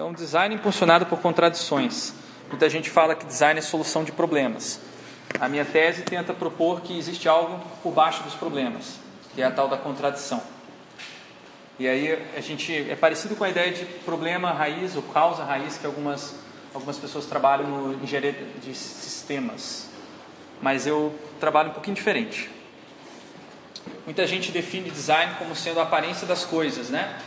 Então, design impulsionado por contradições. Muita gente fala que design é solução de problemas. A minha tese tenta propor que existe algo por baixo dos problemas, que é a tal da contradição. E aí a gente é parecido com a ideia de problema raiz ou causa raiz que algumas algumas pessoas trabalham no engenharia de sistemas. Mas eu trabalho um pouquinho diferente. Muita gente define design como sendo a aparência das coisas, né?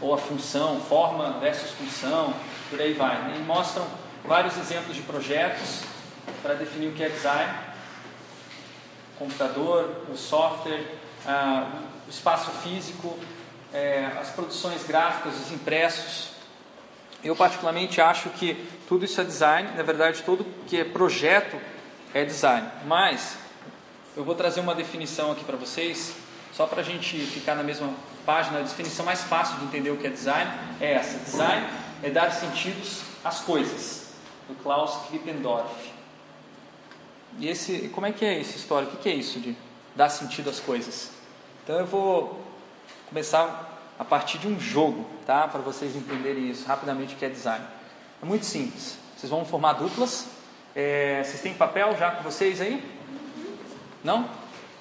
Ou a função, forma versus função, por aí vai. E mostram vários exemplos de projetos para definir o que é design: computador, o software, ah, o espaço físico, é, as produções gráficas, os impressos. Eu, particularmente, acho que tudo isso é design, na verdade, tudo que é projeto é design. Mas eu vou trazer uma definição aqui para vocês, só para a gente ficar na mesma página. A definição mais fácil de entender o que é design é essa: design é dar sentidos às coisas, do Klaus Krippendorf. E esse, como é que é essa história? O que é isso de dar sentido às coisas? Então eu vou começar a partir de um jogo, tá? Para vocês entenderem isso rapidamente o que é design. É muito simples. Vocês vão formar duplas. É, vocês têm papel já com vocês aí? Não?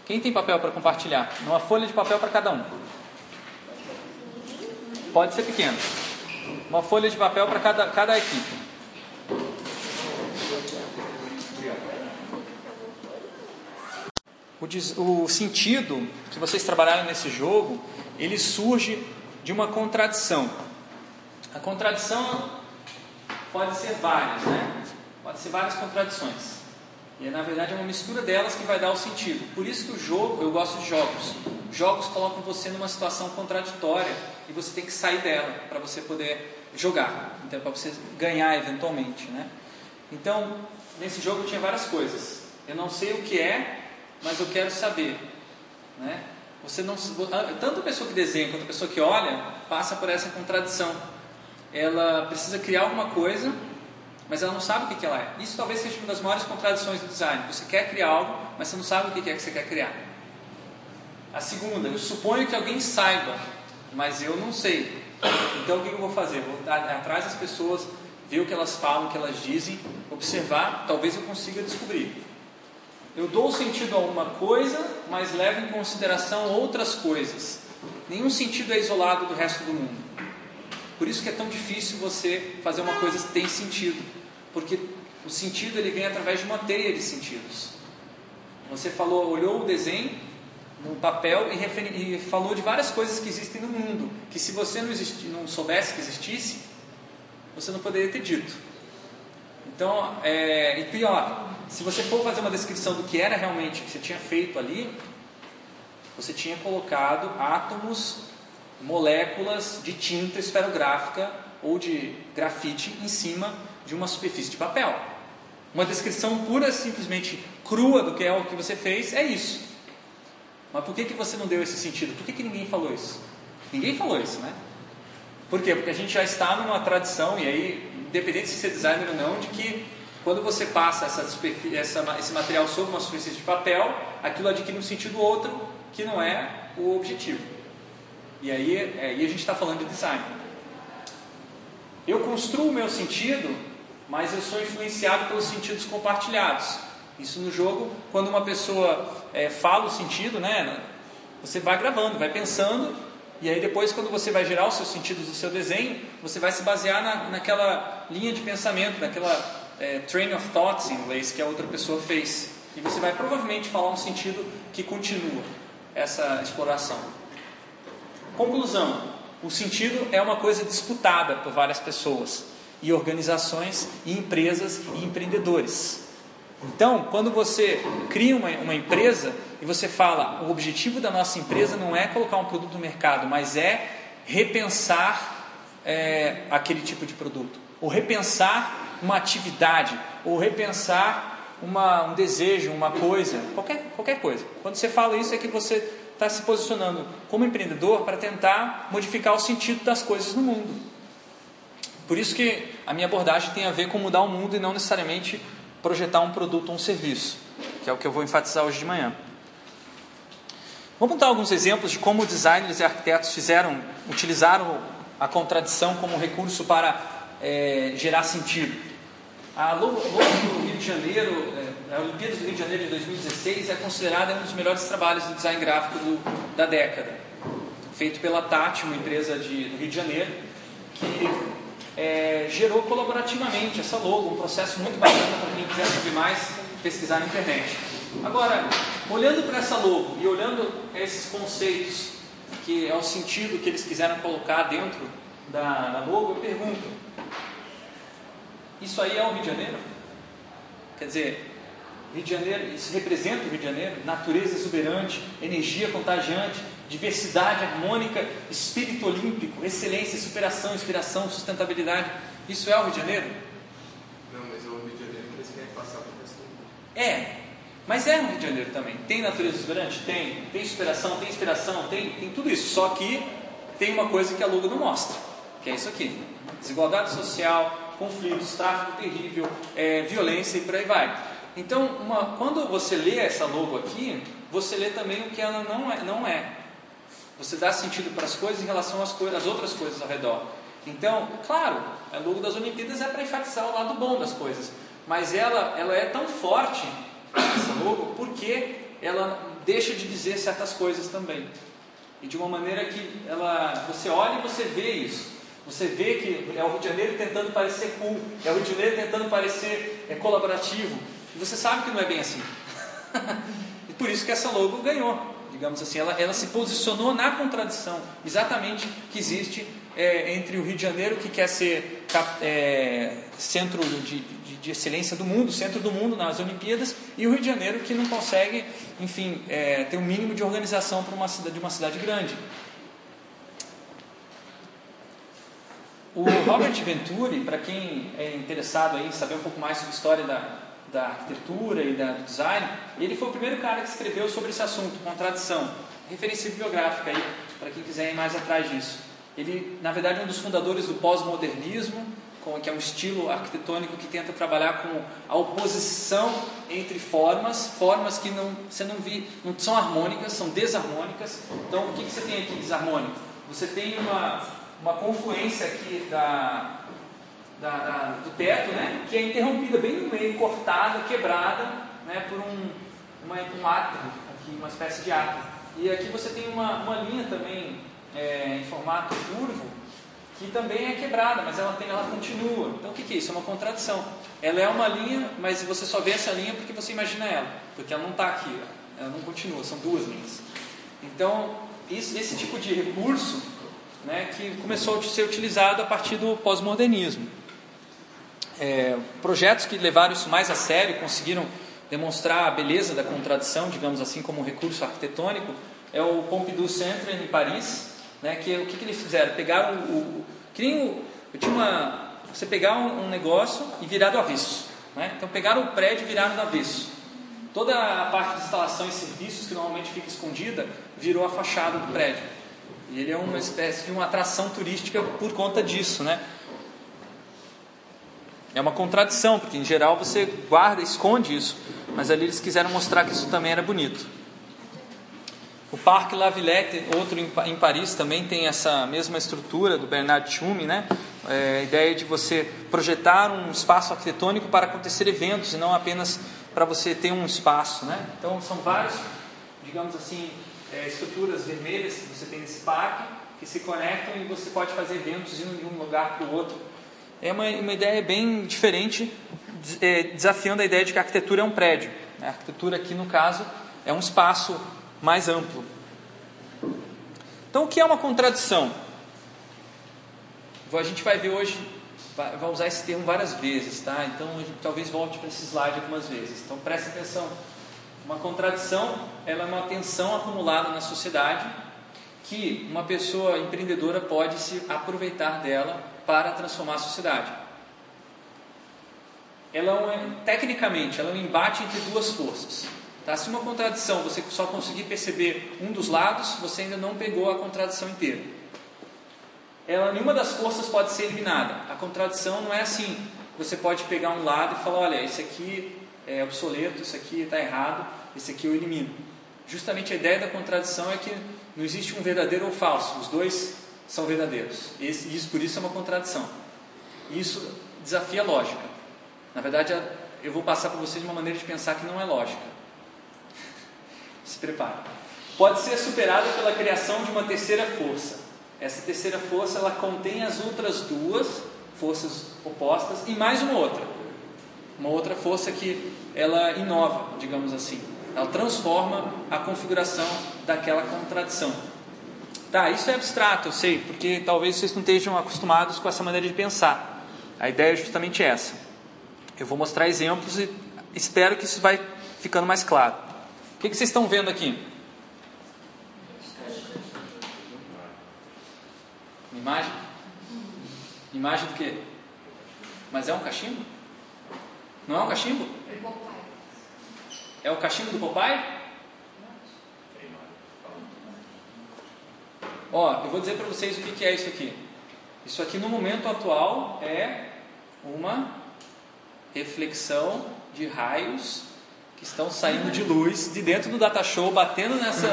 Quem tem papel para compartilhar? Uma folha de papel para cada um. Pode ser pequeno. Uma folha de papel para cada, cada equipe. O, o sentido que vocês trabalharam nesse jogo, ele surge de uma contradição. A contradição pode ser várias, né? Pode ser várias contradições. E na verdade é uma mistura delas que vai dar o sentido. Por isso que o jogo, eu gosto de jogos. Jogos colocam você numa situação contraditória e você tem que sair dela para você poder jogar, então para você ganhar eventualmente, né? Então, nesse jogo tinha várias coisas. Eu não sei o que é, mas eu quero saber. Né? Você não, tanto a pessoa que desenha quanto a pessoa que olha passa por essa contradição. Ela precisa criar alguma coisa, mas ela não sabe o que, ela é. Isso talvez seja uma das maiores contradições do design. Você quer criar algo, mas você não sabe o que é que você quer criar. A segunda, eu suponho que alguém saiba, mas eu não sei. Então o que eu vou fazer? Vou atrás das pessoas, ver o que elas falam, o que elas dizem, observar, talvez eu consiga descobrir. Eu dou sentido a uma coisa, mas levo em consideração outras coisas. Nenhum sentido é isolado do resto do mundo. Por isso que é tão difícil você fazer uma coisa que tem sentido, porque o sentido ele vem através de uma teia de sentidos. Você falou, olhou o desenho no papel e, referi, e falou de várias coisas que existem no mundo, que se você não, existi, não soubesse que existisse, você não poderia ter dito. Então, é, e pior, se você for fazer uma descrição do que era realmente que você tinha feito ali, você tinha colocado átomos, moléculas de tinta esferográfica ou de grafite em cima de uma superfície de papel. Uma descrição pura, simplesmente crua do que é o que você fez é isso. Mas por que, que você não deu esse sentido? Por que, que ninguém falou isso? Ninguém falou isso, né? Por quê? Porque a gente já está numa tradição, e aí, independente de ser designer ou não, de que quando você passa essa, essa, esse material sobre uma superfície de papel, aquilo adquire um sentido outro que não é o objetivo. E aí, é, aí a gente está falando de design. Eu construo o meu sentido, mas eu sou influenciado pelos sentidos compartilhados. Isso no jogo, quando uma pessoa é, fala o sentido, né, você vai gravando, vai pensando, e aí depois, quando você vai gerar os seus sentidos do seu desenho, você vai se basear na, naquela linha de pensamento, naquela é, train of thoughts em inglês que a outra pessoa fez. E você vai provavelmente falar um sentido que continua essa exploração. Conclusão: o sentido é uma coisa disputada por várias pessoas, e organizações, e empresas e empreendedores. Então, quando você cria uma, uma empresa e você fala, o objetivo da nossa empresa não é colocar um produto no mercado, mas é repensar é, aquele tipo de produto, ou repensar uma atividade ou repensar uma, um desejo, uma coisa, qualquer, qualquer coisa. Quando você fala isso, é que você está se posicionando como empreendedor para tentar modificar o sentido das coisas no mundo. Por isso que a minha abordagem tem a ver com mudar o mundo e não necessariamente projetar um produto ou um serviço, que é o que eu vou enfatizar hoje de manhã. Vamos contar alguns exemplos de como designers e arquitetos fizeram, utilizaram a contradição como recurso para é, gerar sentido. A logo, do Rio de Janeiro, é, a Olimpíadas do Rio de Janeiro de 2016 é considerada um dos melhores trabalhos de design gráfico do, da década, feito pela Tati, uma empresa de, do Rio de Janeiro, que é, gerou colaborativamente essa logo, um processo muito bacana para quem quiser saber mais, pesquisar na internet. Agora, olhando para essa logo e olhando esses conceitos, que é o sentido que eles quiseram colocar dentro da, da logo, eu pergunto: isso aí é o Rio de Janeiro? Quer dizer, Rio de Janeiro, isso representa o Rio de Janeiro? Natureza exuberante, energia contagiante, diversidade harmônica, espírito olímpico, excelência, superação, inspiração, sustentabilidade. Isso é o Rio de Janeiro? Não, mas é o Rio de Janeiro que eles querem passar para o resto É, mas é o Rio de Janeiro também. Tem natureza exuberante? Tem. Tem superação, tem inspiração, tem, tem tudo isso. Só que tem uma coisa que a logo não mostra, que é isso aqui: desigualdade social, conflitos, tráfico terrível, é, violência e por aí vai. Então, uma, quando você lê essa logo aqui, você lê também o que ela não é. Não é. Você dá sentido para as coisas em relação às, coisas, às outras coisas ao redor. Então, claro, a logo das Olimpíadas é para enfatizar o lado bom das coisas, mas ela, ela é tão forte, essa logo, porque ela deixa de dizer certas coisas também. E de uma maneira que ela, você olha e você vê isso. Você vê que é o Rio de Janeiro tentando parecer cool, é o Rio de Janeiro tentando parecer é, colaborativo. E você sabe que não é bem assim. e por isso que essa logo ganhou digamos assim, ela, ela se posicionou na contradição exatamente que existe é, entre o Rio de Janeiro, que quer ser é, centro de, de, de, excelência do mundo, centro do mundo nas Olimpíadas, e o Rio de Janeiro que não consegue, enfim, é, ter um mínimo de organização para uma cidade, de uma cidade grande. O Robert Venturi, para quem é interessado em saber um pouco mais sobre a história da, da arquitetura e da, do design, ele foi o primeiro cara que escreveu sobre esse assunto, contradição. Referência bibliográfica aí, para quem quiser ir mais atrás disso. Ele, na verdade, é um dos fundadores do pós-modernismo, que é um estilo arquitetônico que tenta trabalhar com a oposição entre formas, formas que não, você não vê, não são harmônicas, são desarmônicas. Então, o que, que você tem aqui desarmônico? Você tem uma, uma confluência aqui da, da, da, do teto, né, que é interrompida bem no meio, cortada, quebrada né, por um, uma, um átrio, aqui, uma espécie de átrio. E aqui você tem uma, uma linha também é, em formato curvo, que também é quebrada, mas ela, tem, ela continua. Então o que, que é isso? É uma contradição. Ela é uma linha, mas você só vê essa linha porque você imagina ela, porque ela não está aqui, ela não continua, são duas linhas. Então, isso, esse tipo de recurso né, que começou a ser utilizado a partir do pós-modernismo é, projetos que levaram isso mais a sério, conseguiram demonstrar a beleza da contradição, digamos assim, como um recurso arquitetônico, é o Pompidou Centre em Paris, né, que o que, que eles fizeram? Pegaram o, o que nem o, eu tinha uma, você pegar um, um negócio e virar do avesso, né? então pegaram o prédio e viraram do avesso. Toda a parte de instalação e serviços que normalmente fica escondida virou a fachada do prédio. E ele é uma espécie de uma atração turística por conta disso, né? É uma contradição, porque em geral você guarda, esconde isso, mas ali eles quiseram mostrar que isso também era bonito. O Parque La Villette, outro em Paris, também tem essa mesma estrutura do Bernard Tchoumi, né? É, a ideia de você projetar um espaço arquitetônico para acontecer eventos e não apenas para você ter um espaço, né? Então são vários, digamos assim, é, estruturas vermelhas que você tem nesse parque que se conectam e você pode fazer eventos indo de um lugar para o outro é uma, uma ideia bem diferente, é, desafiando a ideia de que a arquitetura é um prédio. A arquitetura aqui, no caso, é um espaço mais amplo. Então, o que é uma contradição? A gente vai ver hoje, vai usar esse termo várias vezes, tá? Então, talvez volte para esse slide algumas vezes. Então, preste atenção. Uma contradição, ela é uma tensão acumulada na sociedade que uma pessoa empreendedora pode se aproveitar dela para transformar a sociedade. Ela é, tecnicamente, ela é um embate entre duas forças. Tá? Se uma contradição você só conseguir perceber um dos lados, você ainda não pegou a contradição inteira. Ela, nenhuma das forças pode ser eliminada. A contradição não é assim. Você pode pegar um lado e falar: olha, esse aqui é obsoleto, isso aqui está errado, esse aqui eu elimino. Justamente a ideia da contradição é que não existe um verdadeiro ou falso, os dois são verdadeiros. E isso por isso é uma contradição. Isso desafia a lógica. Na verdade, eu vou passar para vocês uma maneira de pensar que não é lógica. Se prepare. Pode ser superada pela criação de uma terceira força. Essa terceira força ela contém as outras duas forças opostas e mais uma outra. Uma outra força que ela inova, digamos assim. Ela transforma a configuração daquela contradição. Tá, isso é abstrato, eu sei, porque talvez vocês não estejam acostumados com essa maneira de pensar. A ideia é justamente essa. Eu vou mostrar exemplos e espero que isso vai ficando mais claro. O que, que vocês estão vendo aqui? Uma imagem? Imagem do quê? Mas é um cachimbo? Não é um cachimbo? É o cachimbo do Popeye? Ó, eu vou dizer para vocês o que, que é isso aqui. Isso aqui no momento atual é uma reflexão de raios que estão saindo de luz de dentro do data show, batendo nessa,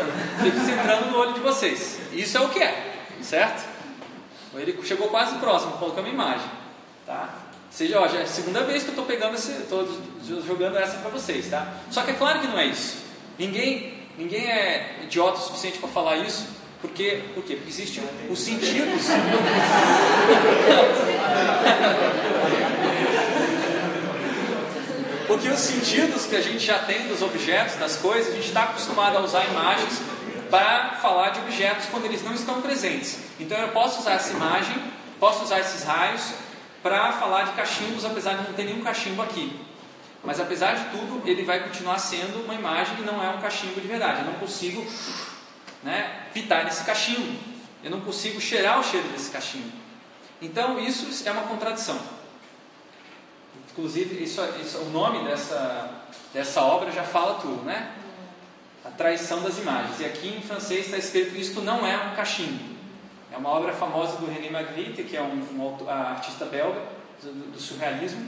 entrando no olho de vocês. Isso é o que é, certo? Ele chegou quase próximo, colocou uma imagem, tá? Seja, ó, já é a segunda vez que eu estou pegando esse, estou jogando essa para vocês, tá? Só que é claro que não é isso. Ninguém, ninguém é idiota o suficiente para falar isso, porque, por quê? Porque existem os sentidos. Porque os sentidos que a gente já tem dos objetos, das coisas, a gente está acostumado a usar imagens para falar de objetos quando eles não estão presentes. Então eu posso usar essa imagem, posso usar esses raios para falar de cachimbos, apesar de não ter nenhum cachimbo aqui. Mas apesar de tudo, ele vai continuar sendo uma imagem e não é um cachimbo de verdade. Eu não consigo né, pitar nesse cachimbo. Eu não consigo cheirar o cheiro desse cachimbo. Então isso é uma contradição. Inclusive, isso, isso, o nome dessa, dessa obra já fala tudo, né? A traição das imagens. E aqui em francês está escrito: Isto não é um cachimbo. É uma obra famosa do René Magritte, que é um, um artista belga do, do surrealismo,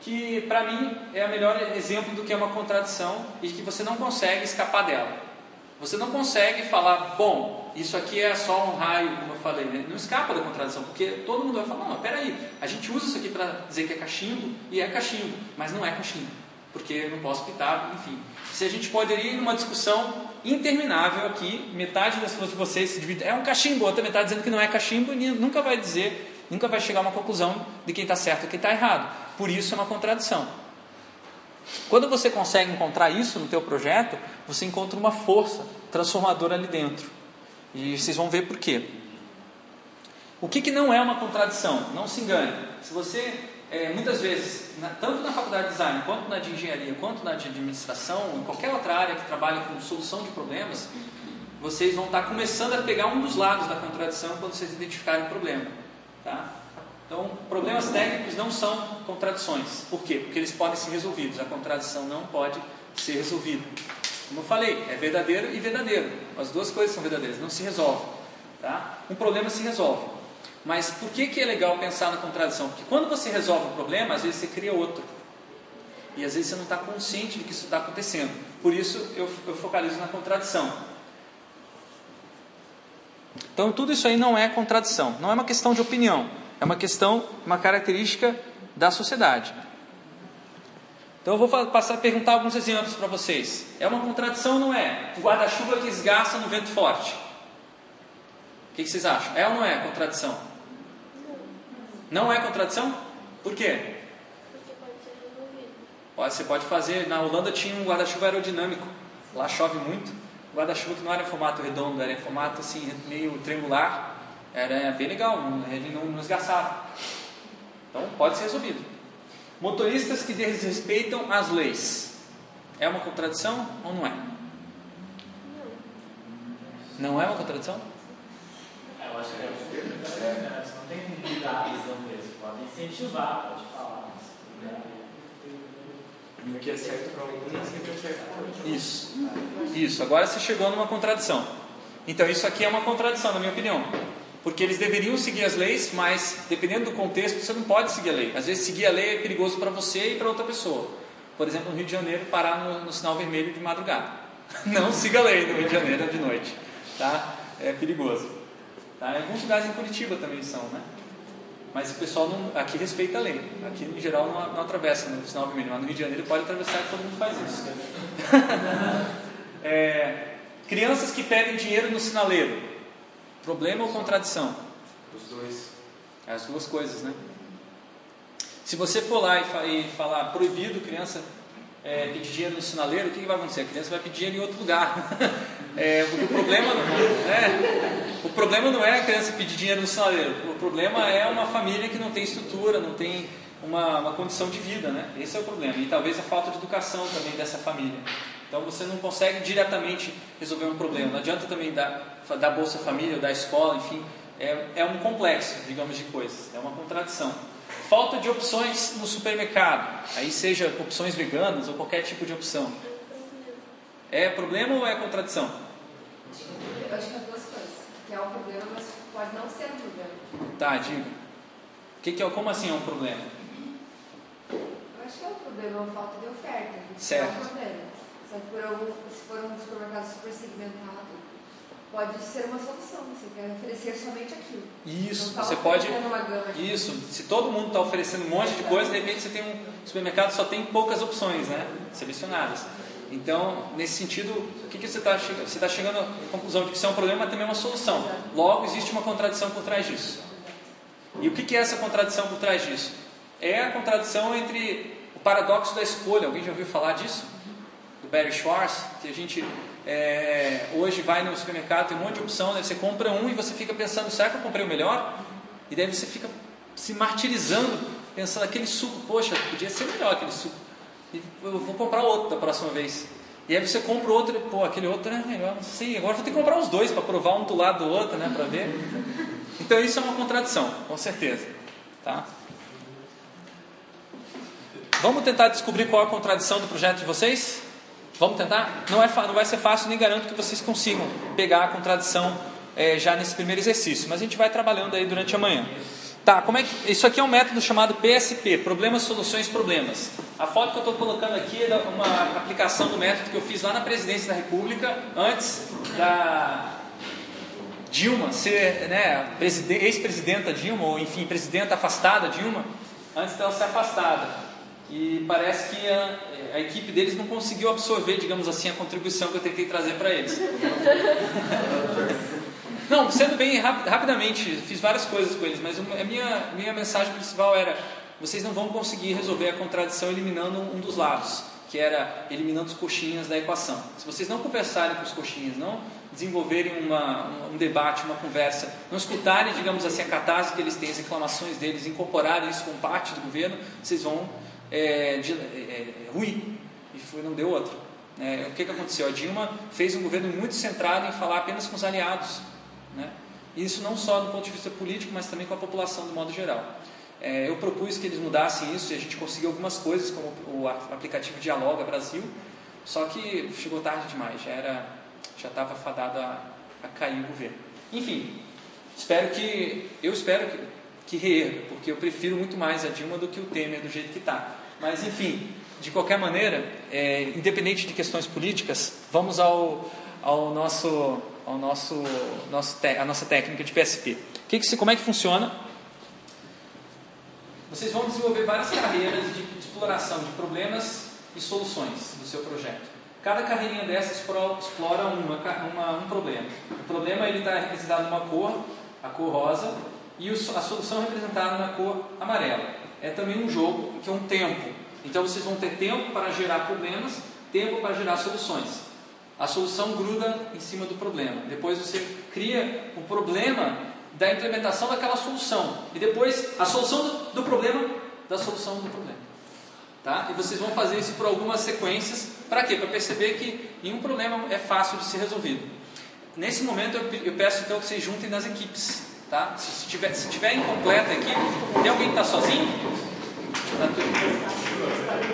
que para mim é o melhor exemplo do que é uma contradição e que você não consegue escapar dela. Você não consegue falar, bom, isso aqui é só um raio, como eu falei, né? não escapa da contradição, porque todo mundo vai falar, não, peraí, a gente usa isso aqui para dizer que é cachimbo, e é cachimbo, mas não é cachimbo, porque não posso pitar, enfim. Se a gente poderia ir numa discussão interminável aqui, metade das pessoas de vocês se divide, é um cachimbo, outra metade dizendo que não é cachimbo, e nunca vai dizer, nunca vai chegar a uma conclusão de quem está certo e quem está errado. Por isso é uma contradição. Quando você consegue encontrar isso no teu projeto, você encontra uma força transformadora ali dentro. E vocês vão ver por quê. O que, que não é uma contradição? Não se engane. Se você, é, muitas vezes, na, tanto na faculdade de design, quanto na de engenharia, quanto na de administração, em qualquer outra área que trabalha com solução de problemas, vocês vão estar começando a pegar um dos lados da contradição quando vocês identificarem o problema. Tá? Então, problemas técnicos não são contradições. Por quê? Porque eles podem ser resolvidos. A contradição não pode ser resolvida. Como eu falei, é verdadeiro e verdadeiro. As duas coisas são verdadeiras, não se resolvem. Tá? Um problema se resolve. Mas por que, que é legal pensar na contradição? Porque quando você resolve um problema, às vezes você cria outro. E às vezes você não está consciente de que isso está acontecendo. Por isso eu, eu focalizo na contradição. Então tudo isso aí não é contradição, não é uma questão de opinião. É uma questão, uma característica da sociedade. Então eu vou passar a perguntar alguns exemplos para vocês. É uma contradição ou não é? O guarda-chuva que esgarça no vento forte. O que, vocês acham? É ou não é contradição? Não é contradição? Por quê? Você pode fazer. Na Holanda tinha um guarda-chuva aerodinâmico. Lá chove muito. Guarda-chuva que não era em formato redondo, era em formato assim, meio triangular. Era bem legal, ele não nos esgaçava. Então pode ser resolvido. Motoristas que desrespeitam as leis. É uma contradição ou não é? Não é uma contradição? É, eu acho que é. Não tem cuidado mesmo. Pode incentivar, pode falar. O que é certo para alguns é sempre certo para. Isso. Isso. Agora você chegou numa contradição. Então isso aqui é uma contradição, na minha opinião. Porque eles deveriam seguir as leis, mas dependendo do contexto, você não pode seguir a lei. Às vezes, seguir a lei é perigoso para você e para outra pessoa. Por exemplo, no Rio de Janeiro, parar no, no, sinal vermelho de madrugada. Não siga a lei no Rio de Janeiro de noite. Tá? É perigoso. Tá? Em alguns lugares em Curitiba também são, né? Mas o pessoal não, aqui respeita a lei. Aqui, em geral, não, não atravessa no sinal vermelho. Mas no Rio de Janeiro pode atravessar e todo mundo faz isso. é, crianças que pedem dinheiro no sinaleiro. Problema ou contradição? Os dois. As duas coisas, né? Se você for lá e, falar proibido criança é, pedir dinheiro no sinaleiro, o que, que, vai acontecer? A criança vai pedir dinheiro em outro lugar. é, o, problema, é, o problema não é a criança pedir dinheiro no sinaleiro, o problema é uma família que não tem estrutura, não tem uma, uma condição de vida, né? Esse é o problema. E talvez a falta de educação também dessa família. Então você não consegue diretamente resolver um problema. Não adianta também dar, dar Bolsa Família, ou dar escola, enfim. É, é um complexo, digamos, de coisas. É uma contradição. Falta de opções no supermercado, aí seja opções veganas ou qualquer tipo de opção. É problema ou é contradição? Eu acho que é duas coisas. Que é um problema, mas pode não ser um problema. Tá, diga. Que que é, como assim é um problema? Eu acho que é um problema, é uma falta de oferta. Certo. É um problema. Só que por algum, se for um supermercado super segmentado, pode ser uma solução. Você quer oferecer somente aquilo. Isso, tá você pode. De... Isso, se todo mundo está oferecendo um monte de coisa, de repente você tem um supermercado que só tem poucas opções, né? Selecionadas. Então, nesse sentido, o que, que você está chegando? Você está chegando à conclusão de que isso é um problema, mas também é uma solução. Logo, existe uma contradição por trás disso. E o que, que é essa contradição por trás disso? É a contradição entre o paradoxo da escolha. Alguém já ouviu falar disso? Do Barry Schwartz, que a gente é, hoje vai no supermercado, tem um monte de opção, né? você compra um e você fica pensando, será que eu comprei o melhor? E daí você fica se martirizando, pensando, aquele suco, poxa, podia ser melhor aquele suco. Eu vou comprar outro da próxima vez. E aí você compra outro, pô, aquele outro é melhor, não sei, agora vou ter que comprar os dois para provar um do lado do outro, né, para ver. Então isso é uma contradição, com certeza, tá? Vamos tentar descobrir qual é a contradição do projeto de vocês? Vamos tentar? Não, é, não vai ser fácil, nem garanto que vocês consigam pegar a contradição é, já nesse primeiro exercício, mas a gente vai trabalhando aí durante a manhã. Tá, como é que, isso aqui é um método chamado PSP, Problemas, Soluções, Problemas. A foto que eu estou colocando aqui é uma aplicação do método que eu fiz lá na Presidência da República, antes da Dilma ser né, ex-presidenta Dilma, ou enfim, presidenta afastada Dilma, antes dela ser afastada. E parece que a, equipe deles não conseguiu absorver, digamos assim, a contribuição que eu tentei trazer para eles. Não, sendo bem rapid, rapidamente, fiz várias coisas com eles, mas a minha, minha mensagem principal era: vocês não vão conseguir resolver a contradição eliminando um dos lados, que era eliminando os coxinhas da equação. Se vocês não conversarem com os coxinhas, não desenvolverem uma, um, um debate, uma conversa, não escutarem, digamos assim, a catarse que eles têm, as reclamações deles, incorporarem isso com parte do governo, vocês vão é, de, é, é, ruim e foi, não deu outro. É, o que, que aconteceu? A Dilma fez um governo muito centrado em falar apenas com os aliados. Né? Isso não só do ponto de vista político, mas também com a população do modo geral. É, eu propus que eles mudassem isso e a gente conseguiu algumas coisas, como o aplicativo Dialoga Brasil, só que chegou tarde demais, já já estava fadado a, a cair o governo. Enfim, espero que, eu espero que, que reerga, porque eu prefiro muito mais a Dilma do que o Temer do jeito que está. Mas, enfim, de qualquer maneira, é, independente de questões políticas, vamos ao, ao nosso, ao nosso, nosso te, a nossa técnica de PSP. Que que, como é que funciona? Vocês vão desenvolver várias carreiras de exploração de problemas e soluções do seu projeto. Cada carreirinha dessa explora uma, uma, um problema. O problema está representado numa cor, a cor rosa, e a solução é representada na cor amarela é também um jogo que é um tempo. Então vocês vão ter tempo para gerar problemas, tempo para gerar soluções. A solução gruda em cima do problema. Depois você cria o problema da implementação daquela solução. E depois a solução do, problema da solução do problema. Tá? E vocês vão fazer isso por algumas sequências. Para quê? Para perceber que nenhum problema é fácil de ser resolvido. Nesse momento eu, eu peço então que vocês juntem nas equipes. Tá? Se, tiver, se tiver incompleta aqui, tem alguém que está sozinho? Tá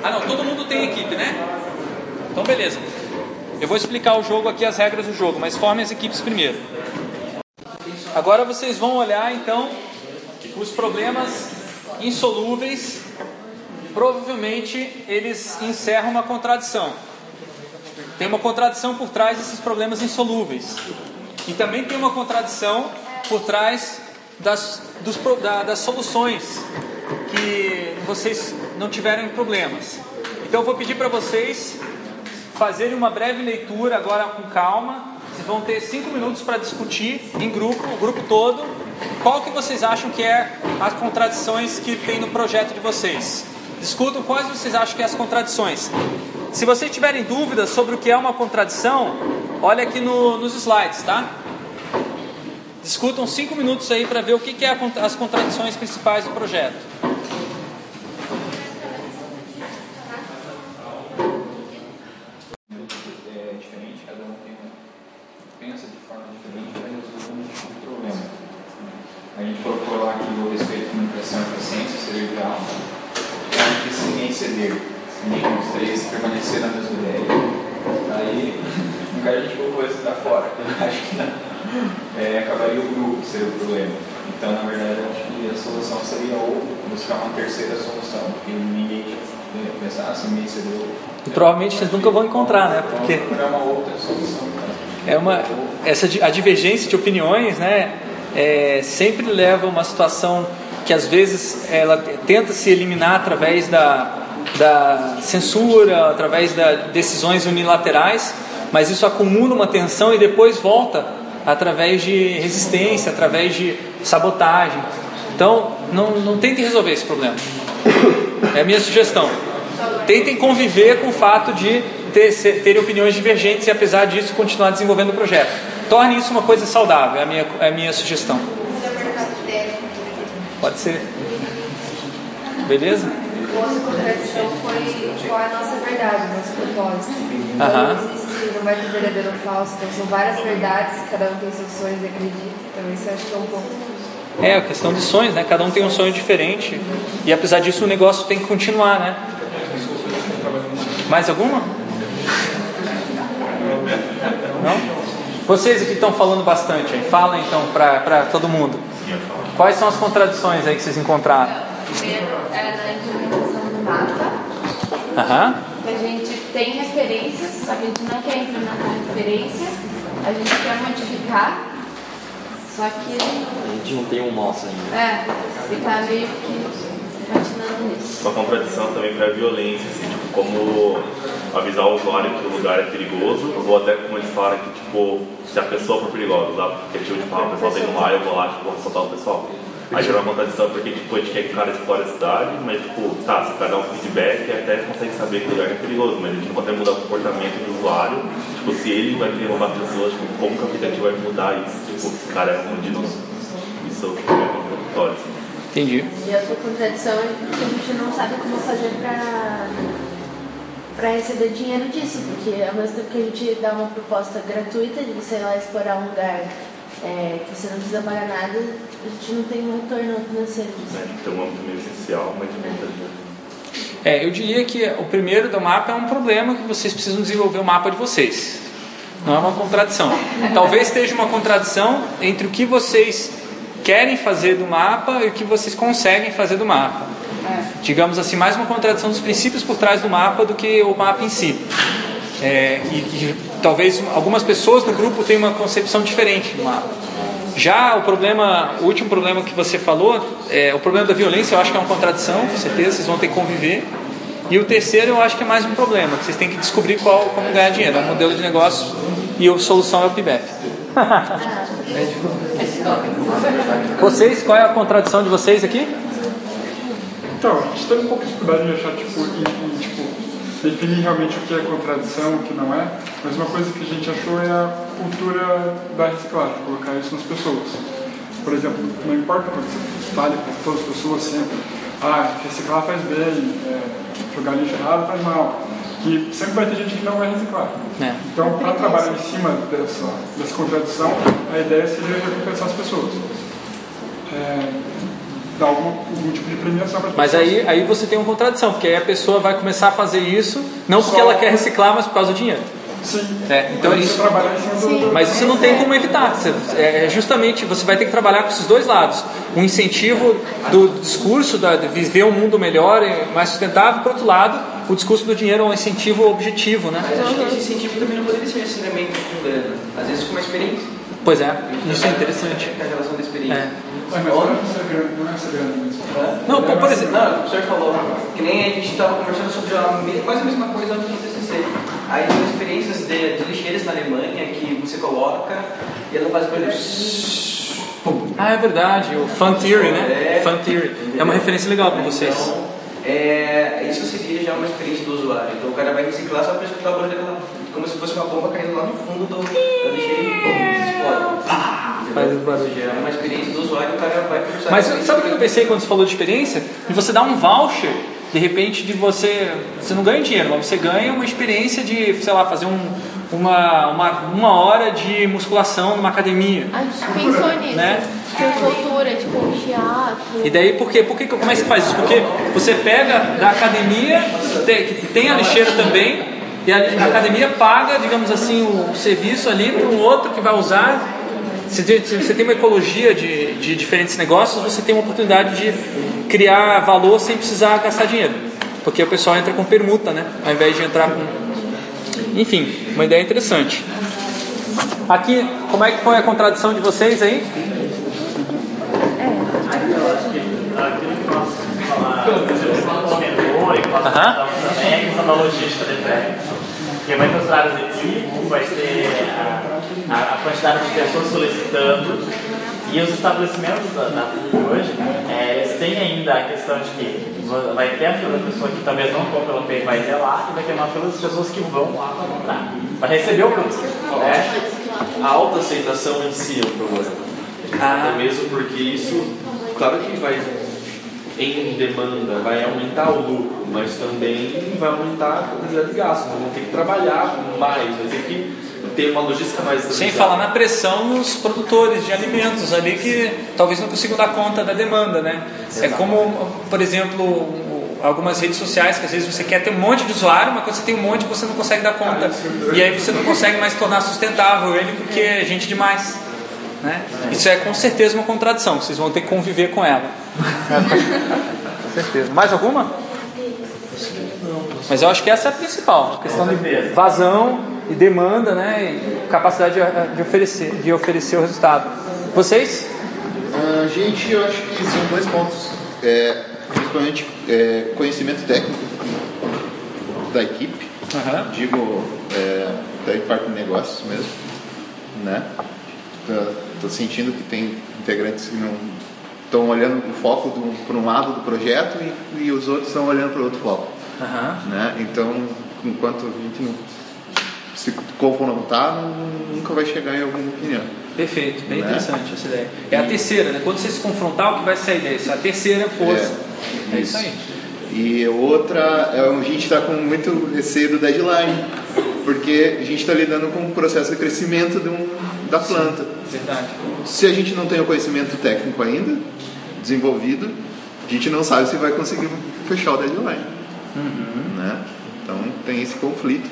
ah não, todo mundo tem equipe, né? Então beleza. Eu vou explicar o jogo aqui, as regras do jogo, mas formem as equipes primeiro. Agora vocês vão olhar então os problemas insolúveis. Provavelmente eles encerram uma contradição. Tem uma contradição por trás desses problemas insolúveis. E também tem uma contradição por trás das dos da- das soluções que vocês não tiverem problemas. Então eu vou pedir para vocês fazerem uma breve leitura agora com calma. Vocês vão ter cinco minutos para discutir em grupo, o grupo todo, qual que vocês acham que é as contradições que tem no projeto de vocês. Discutam quais vocês acham que é as contradições. Se vocês tiverem dúvidas sobre o que é uma contradição, olha aqui no- nos slides, tá? Discutam cinco minutos aí para ver o que, que é a as contradições principais do projeto. o o permanecer na mesma ideia. Aí, no caso a gente colocou esse da fora, eu acho que não. É, acabaria o grupo, seria o problema. Então, na verdade, acho que a solução seria ou buscar uma terceira solução, que ninguém pensasse, ninguém cedeu. E provavelmente vocês nunca vão encontrar, né? Porque procurar uma outra solução. é uma essa a divergência de opiniões, né? é, sempre leva a uma situação que às vezes ela tenta se eliminar através da, da censura, através de decisões unilaterais, mas isso acumula uma tensão e depois volta através de resistência, através de sabotagem. Então, não, não tentem resolver esse problema. É a minha sugestão. Tentem conviver com o fato de ter, terem opiniões divergentes e, apesar disso, continuar desenvolvendo o projeto. Torne isso uma coisa saudável, é a minha, é a minha sugestão. Pode ser. Beleza? Outra contradição foi qual é a nossa verdade, nosso propósito. Aham. Vai ter verdadeiro ou falso, então são várias verdades, cada um tem seus sonhos e acredita. Então isso eu acho que é um ponto. É, a questão de sonhos, né? Cada um tem um sonho diferente. E apesar disso, o negócio tem que continuar, né? Mais alguma? Não? Vocês aqui estão falando bastante, hein? Fala então para todo mundo. Quais são as contradições aí que vocês encontraram? Primeiro é na implementação do mapa, Aham. que a gente tem referências, só que a gente não quer implementar referência, a gente quer modificar, só que A gente não tem um mouse ainda. é, ficar meio que patinando nisso. Uma contradição também para a violência, assim, tipo, como avisar o usuário que o lugar é perigoso, ou até como eles falaram que, tipo, se a pessoa for perigosa, lá, porque tipo, tipo, ah, o pessoal tá indo lá, eu vou lá, tipo, assaltar o pessoal. Aí gera uma contradição porque, tipo, a gente quer que o cara explore a cidade, mas, tipo, tá, se o cara dá um feedback, até consegue saber que o lugar é perigoso, mas a gente não consegue mudar o comportamento do usuário. Tipo, se ele vai querer roubar pessoas, tipo, como que o aplicativo vai mudar isso? Tipo, esse cara é um bandido. Isso é contraditório, assim. Entendi. E outra contradição é que a gente não sabe como fazer para para receber dinheiro disso, porque ao mesmo tempo que a gente dá uma proposta gratuita de você ir lá explorar um lugar é, que você não precisa pagar nada, a gente não tem um retorno financeiro disso. né? Tem um âmbito meio essencial, mas de muita É, eu diria que o primeiro do mapa é um problema que vocês precisam desenvolver o mapa de vocês. Não é uma contradição. Talvez esteja uma contradição entre o que vocês querem fazer do mapa e o que vocês conseguem fazer do mapa. Digamos assim, mais uma contradição dos princípios por trás do mapa do que o mapa em si. É, e, e talvez algumas pessoas do grupo tenham uma concepção diferente do mapa. Já o problema, o último problema que você falou, é, o problema da violência, eu acho que é uma contradição, com certeza, vocês vão ter que conviver. E o terceiro, eu acho que é mais um problema, que vocês têm que descobrir qual, como ganhar dinheiro, é um modelo de negócio e a solução é o PIBEP. vocês, qual é a contradição de vocês aqui? Então, a gente teve um pouco de dificuldade de achar, tipo, em, em, tipo, definir realmente o que é contradição, o que não é, mas uma coisa que a gente achou é a cultura da reciclagem, colocar isso nas pessoas. Por exemplo, não importa quando você fale para todas as pessoas sempre, ah, reciclar faz bem, é, jogar lixo errado faz mal, que sempre vai ter gente que não vai reciclar. É. Então, para trabalhar em cima dessa, dessa contradição, a ideia seria recompensar as pessoas. É, dar algum, algum tipo de premiação para as Mas pessoas. aí, aí você tem uma contradição, porque aí a pessoa vai começar a fazer isso, não porque Só- ela quer reciclar, mas por causa do dinheiro. Sim. É, então isso- do, Mas você não tem como evitar. Você- é justamente você vai ter que trabalhar com esses dois lados. Um incentivo do discurso da, de viver um mundo melhor e mais sustentável, por outro lado, o discurso do dinheiro é um incentivo objetivo, né? Mas acho que esse incentivo também não poderia ser necessariamente com grana. Às vezes com uma experiência. Pois é, isso é interessante. A relação da experiência. É. É, mas não é grana, não é. Não, por exemplo. Não, o senhor falou que nem a gente estava conversando sobre a quase a mesma coisa no TCC. Aí tem experiências de, de lixeiras na Alemanha que você coloca e ela faz por exemplo. Ah, é verdade, o Fun Theory, né? É. Fun Theory. É uma referência legal para vocês. Então, é, isso seria já uma experiência do usuário. Então o cara vai reciclar só para escutar o barulho daquela. Como se fosse uma bomba caindo lá no fundo do, da lixeira e! Faz o barulho. É uma experiência do usuário, o cara vai. Mas sabe o que eu pensei quando você falou de experiência? De você dar um voucher, de repente, de você. Você não ganha dinheiro, mas você ganha uma experiência de, sei lá, fazer um, uma, uma, uma hora de musculação numa academia. A gente pensou nisso. Né? Tipo, cultura, tipo, teatro. E daí, por quê? Por que, que- como é que você faz isso? Porque você pega da academia, tem- que tem a lixeira também, e a, a academia paga, digamos assim, o, serviço ali para um outro que vai usar. Se, você tem uma ecologia de, de diferentes negócios, você tem uma oportunidade de criar valor sem precisar gastar dinheiro. Porque o pessoal entra com permuta, né? Ao invés de entrar com. Enfim, uma ideia interessante. Aqui, como é que foi a contradição de vocês aí? Aquilo que nós falamos, você comentou que nós Aham. falamos também a questão da logística de. Porque vai ter os horários vai ter a, quantidade de pessoas solicitando e os estabelecimentos da, da hoje, é, eles têm ainda a questão de que vai ter a fila da pessoa que talvez não compre pelo peito, vai ter lá, e vai ter uma fila das pessoas que vão lá para comprar, para receber o produto. Né? A alta aceitação em si é um problema. Ah. Até mesmo porque isso, claro que vai, em demanda, vai aumentar o lucro, mas também vai aumentar a quantidade de gasto. Vamos ter que trabalhar mais, vai ter que ter uma logística mais Sem falar na pressão nos produtores de alimentos ali que talvez não consigam dar conta da demanda, né? É como, por exemplo, algumas redes sociais que às vezes você quer ter um monte de usuário, mas quando você tem um monte você não consegue dar conta. E aí você não consegue mais tornar sustentável ele porque é gente demais. Né? Isso é com certeza uma contradição, vocês vão ter que conviver com ela. com certeza. Mais alguma? Mas eu acho que essa é a principal, a questão de vazão e demanda, né, e capacidade de, de oferecer, de oferecer o resultado. Vocês? A gente, eu acho que são dois pontos. É, principalmente é, conhecimento técnico da equipe, digo, é, da parte de negócios mesmo, né? Estou sentindo que tem integrantes que não estão olhando o foco para um lado do projeto e, e os outros estão olhando para outro foco, Aham. né? Então, enquanto a gente não se confrontar, não- nunca vai chegar em alguma opinião. Perfeito, bem Né? interessante essa ideia. É a terceira, né? Quando você se confrontar, o que vai sair disso? A terceira força. É, isso aí. E outra, é, a gente está com muito receio do deadline, porque a gente está lidando com um processo de crescimento de um- da planta. Verdade. Se a gente não tem o conhecimento técnico ainda desenvolvido, a gente não sabe se vai conseguir fechar o deadline. Né? Então tem esse conflito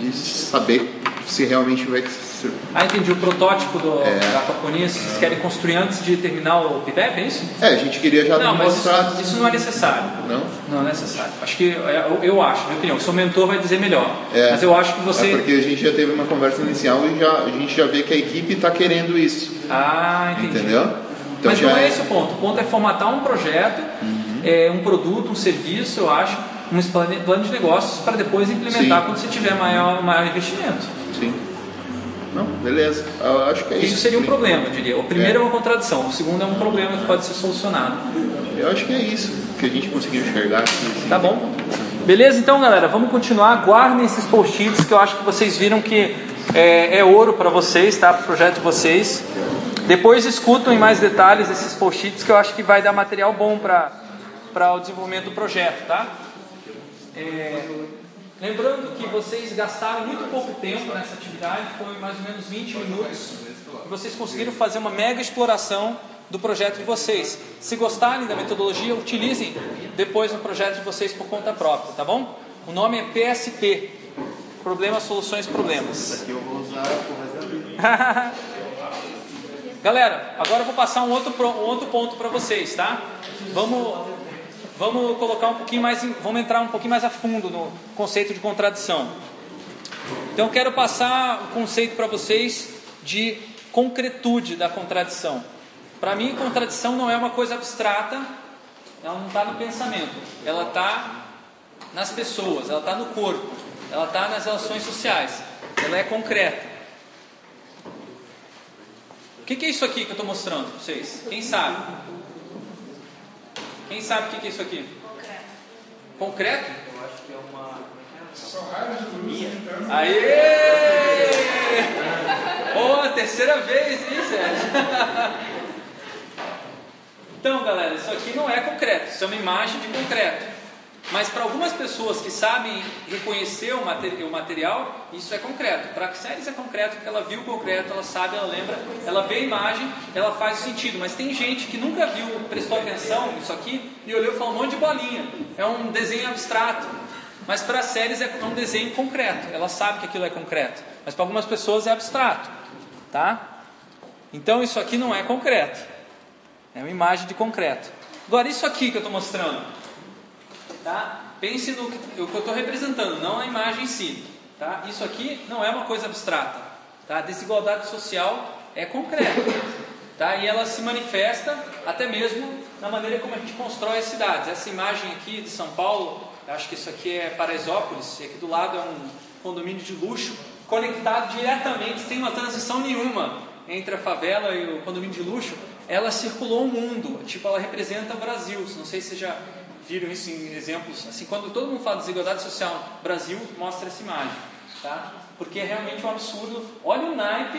de saber se realmente vai ser. Ah, entendi. O protótipo do, É. da vocês querem construir antes de terminar o PIPEP, é isso? É, a gente queria já Não, mas mostrar. isso, isso não é necessário. Não? Não é necessário. Acho que, é, eu, eu acho, minha opinião, o seu mentor vai dizer melhor. É, Mas eu acho que você... É porque a gente já teve uma conversa inicial e já, a gente já vê que a equipe está querendo isso. Ah, entendi. Entendeu? Então Mas não é é- esse o ponto. O ponto é formatar um projeto, Uhum. é, um produto, um serviço, eu acho, um plano de negócios para depois implementar Sim. quando você tiver maior, maior investimento. Sim. Não, beleza. Eu acho que é isso. Isso seria um problema, eu diria. O primeiro é. É. uma contradição, o segundo é um problema que pode ser solucionado. Eu acho que é isso que a gente conseguiu enxergar assim. Tá bom? Beleza, então, galera, vamos continuar. Guardem esses post-its que eu acho que vocês viram que é, é ouro para vocês, tá? Para o projeto de vocês. Depois escutam em mais detalhes esses post-its que eu acho que vai dar material bom para o desenvolvimento do projeto, tá? É, lembrando que vocês gastaram muito pouco tempo nessa atividade, foi mais ou menos 20 minutos, e vocês conseguiram fazer uma mega exploração do projeto de vocês. Se gostarem da metodologia, utilizem depois no projeto de vocês por conta própria, tá bom? O nome é PSP Problemas, Soluções, Problemas. Aqui eu vou usar resto. Galera, agora eu vou passar um outro, um outro ponto para vocês, tá? Vamos, vamos colocar um pouquinho mais, vamos entrar um pouquinho mais a fundo no conceito de contradição. Então eu quero passar o conceito para vocês de concretude da contradição. Para mim, contradição não é uma coisa abstrata, ela não está no pensamento, ela está nas pessoas, ela está no corpo, ela está nas relações sociais, ela é concreta. O que, que é isso aqui que eu estou mostrando para vocês? Quem sabe? Quem sabe o que, é isso aqui? Concreto? Eu acho que é uma. São raios de luz então. Aê! Boa, terceira vez, hein, Sérgio? Então, galera, isso aqui não é concreto, isso é uma imagem de concreto. Mas para algumas pessoas que sabem reconhecer o, o material, isso é concreto. Para a Séries é concreto porque ela viu o concreto, ela sabe, ela lembra, ela vê a imagem, ela faz sentido. Mas tem gente que nunca viu, prestou atenção nisso aqui e olhou e falou um monte de bolinha. É um desenho abstrato. Mas para séries é um desenho concreto. Ela sabe que aquilo é concreto. Mas para algumas pessoas é abstrato, tá? Então isso aqui não é concreto. É uma imagem de concreto. Agora isso aqui que eu estou mostrando, tá? Pense no que, eu estou representando, não na imagem em si, tá? Isso aqui não é uma coisa abstrata, tá? A desigualdade social é concreta, tá? E ela se manifesta até mesmo na maneira como a gente constrói as cidades. Essa imagem aqui de São Paulo, acho que isso aqui é Paraisópolis, e aqui do lado é um condomínio de luxo conectado diretamente, sem uma transição nenhuma entre a favela e o condomínio de luxo, ela circulou o mundo, tipo, ela representa o Brasil. Não sei se já viram isso em exemplos. Assim, quando todo mundo fala de desigualdade social Brasil, mostra essa imagem, tá? Porque é realmente um absurdo. Olha o naipe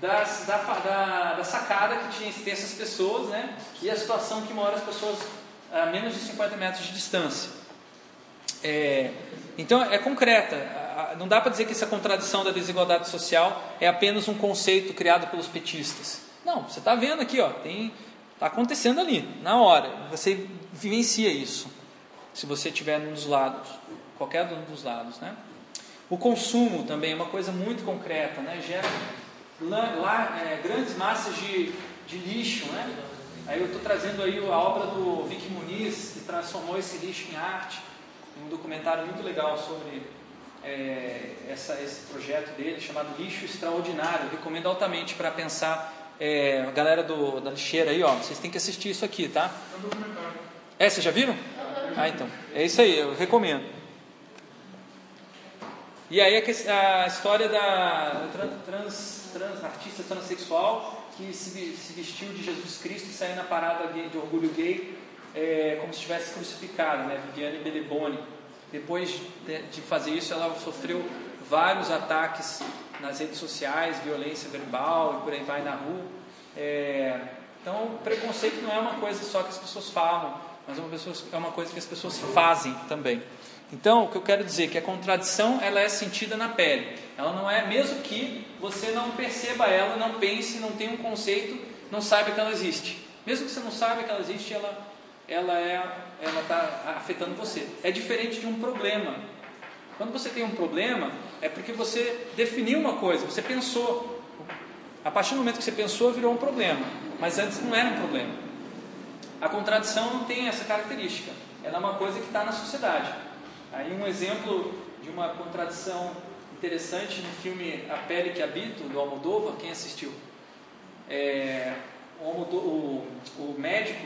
das, da, da, da, sacada que tinha tem essas pessoas, né? E a situação que mora as pessoas a menos de 50 metros de distância. É, então é concreta. Não dá para dizer que essa contradição da desigualdade social é apenas um conceito criado pelos petistas. Não, você está vendo aqui, ó, tem está acontecendo ali, na hora. Você vivencia isso, se você estiver num dos lados, qualquer um dos lados, né? O consumo também é uma coisa muito concreta, né? Gera lá é, grandes massas de, de lixo, né? Aí eu estou trazendo aí a obra do Vic Muniz, que transformou esse lixo em arte, um documentário muito legal sobre é, essa, esse projeto dele, chamado Lixo Extraordinário. Eu recomendo altamente para pensar é, a galera do, da lixeira aí, ó, vocês têm que assistir isso aqui, tá? É, vocês já viram? Ah, então. É isso aí, eu recomendo. E aí a, a história da trans, trans, artista transexual que se, se, vestiu de Jesus Cristo e saiu na parada gay, de orgulho gay é, como se estivesse crucificada, né? Viviane Beleboni. Depois de, de fazer isso, ela sofreu vários ataques nas redes sociais, violência verbal e por aí vai na rua. É, então, preconceito não é uma coisa só que as pessoas falam, mas é uma, pessoa, é uma coisa que as pessoas fazem também. Então, o que eu quero dizer é que a contradição ela é sentida na pele. Ela não é, mesmo que você não perceba ela, não pense, não tenha um conceito, não saiba que ela existe. Mesmo que você não saiba que ela existe, ela ela é ela está afetando você. É diferente de um problema. Quando você tem um problema, é porque você definiu uma coisa, você pensou. A partir do momento que você pensou, virou um problema. Mas antes não era um problema. A contradição não tem essa característica. Ela é uma coisa que está na sociedade. Aí um exemplo de uma contradição interessante no filme A Pele que Habito, do Almodóvar, quem assistiu? É, o, o, o médico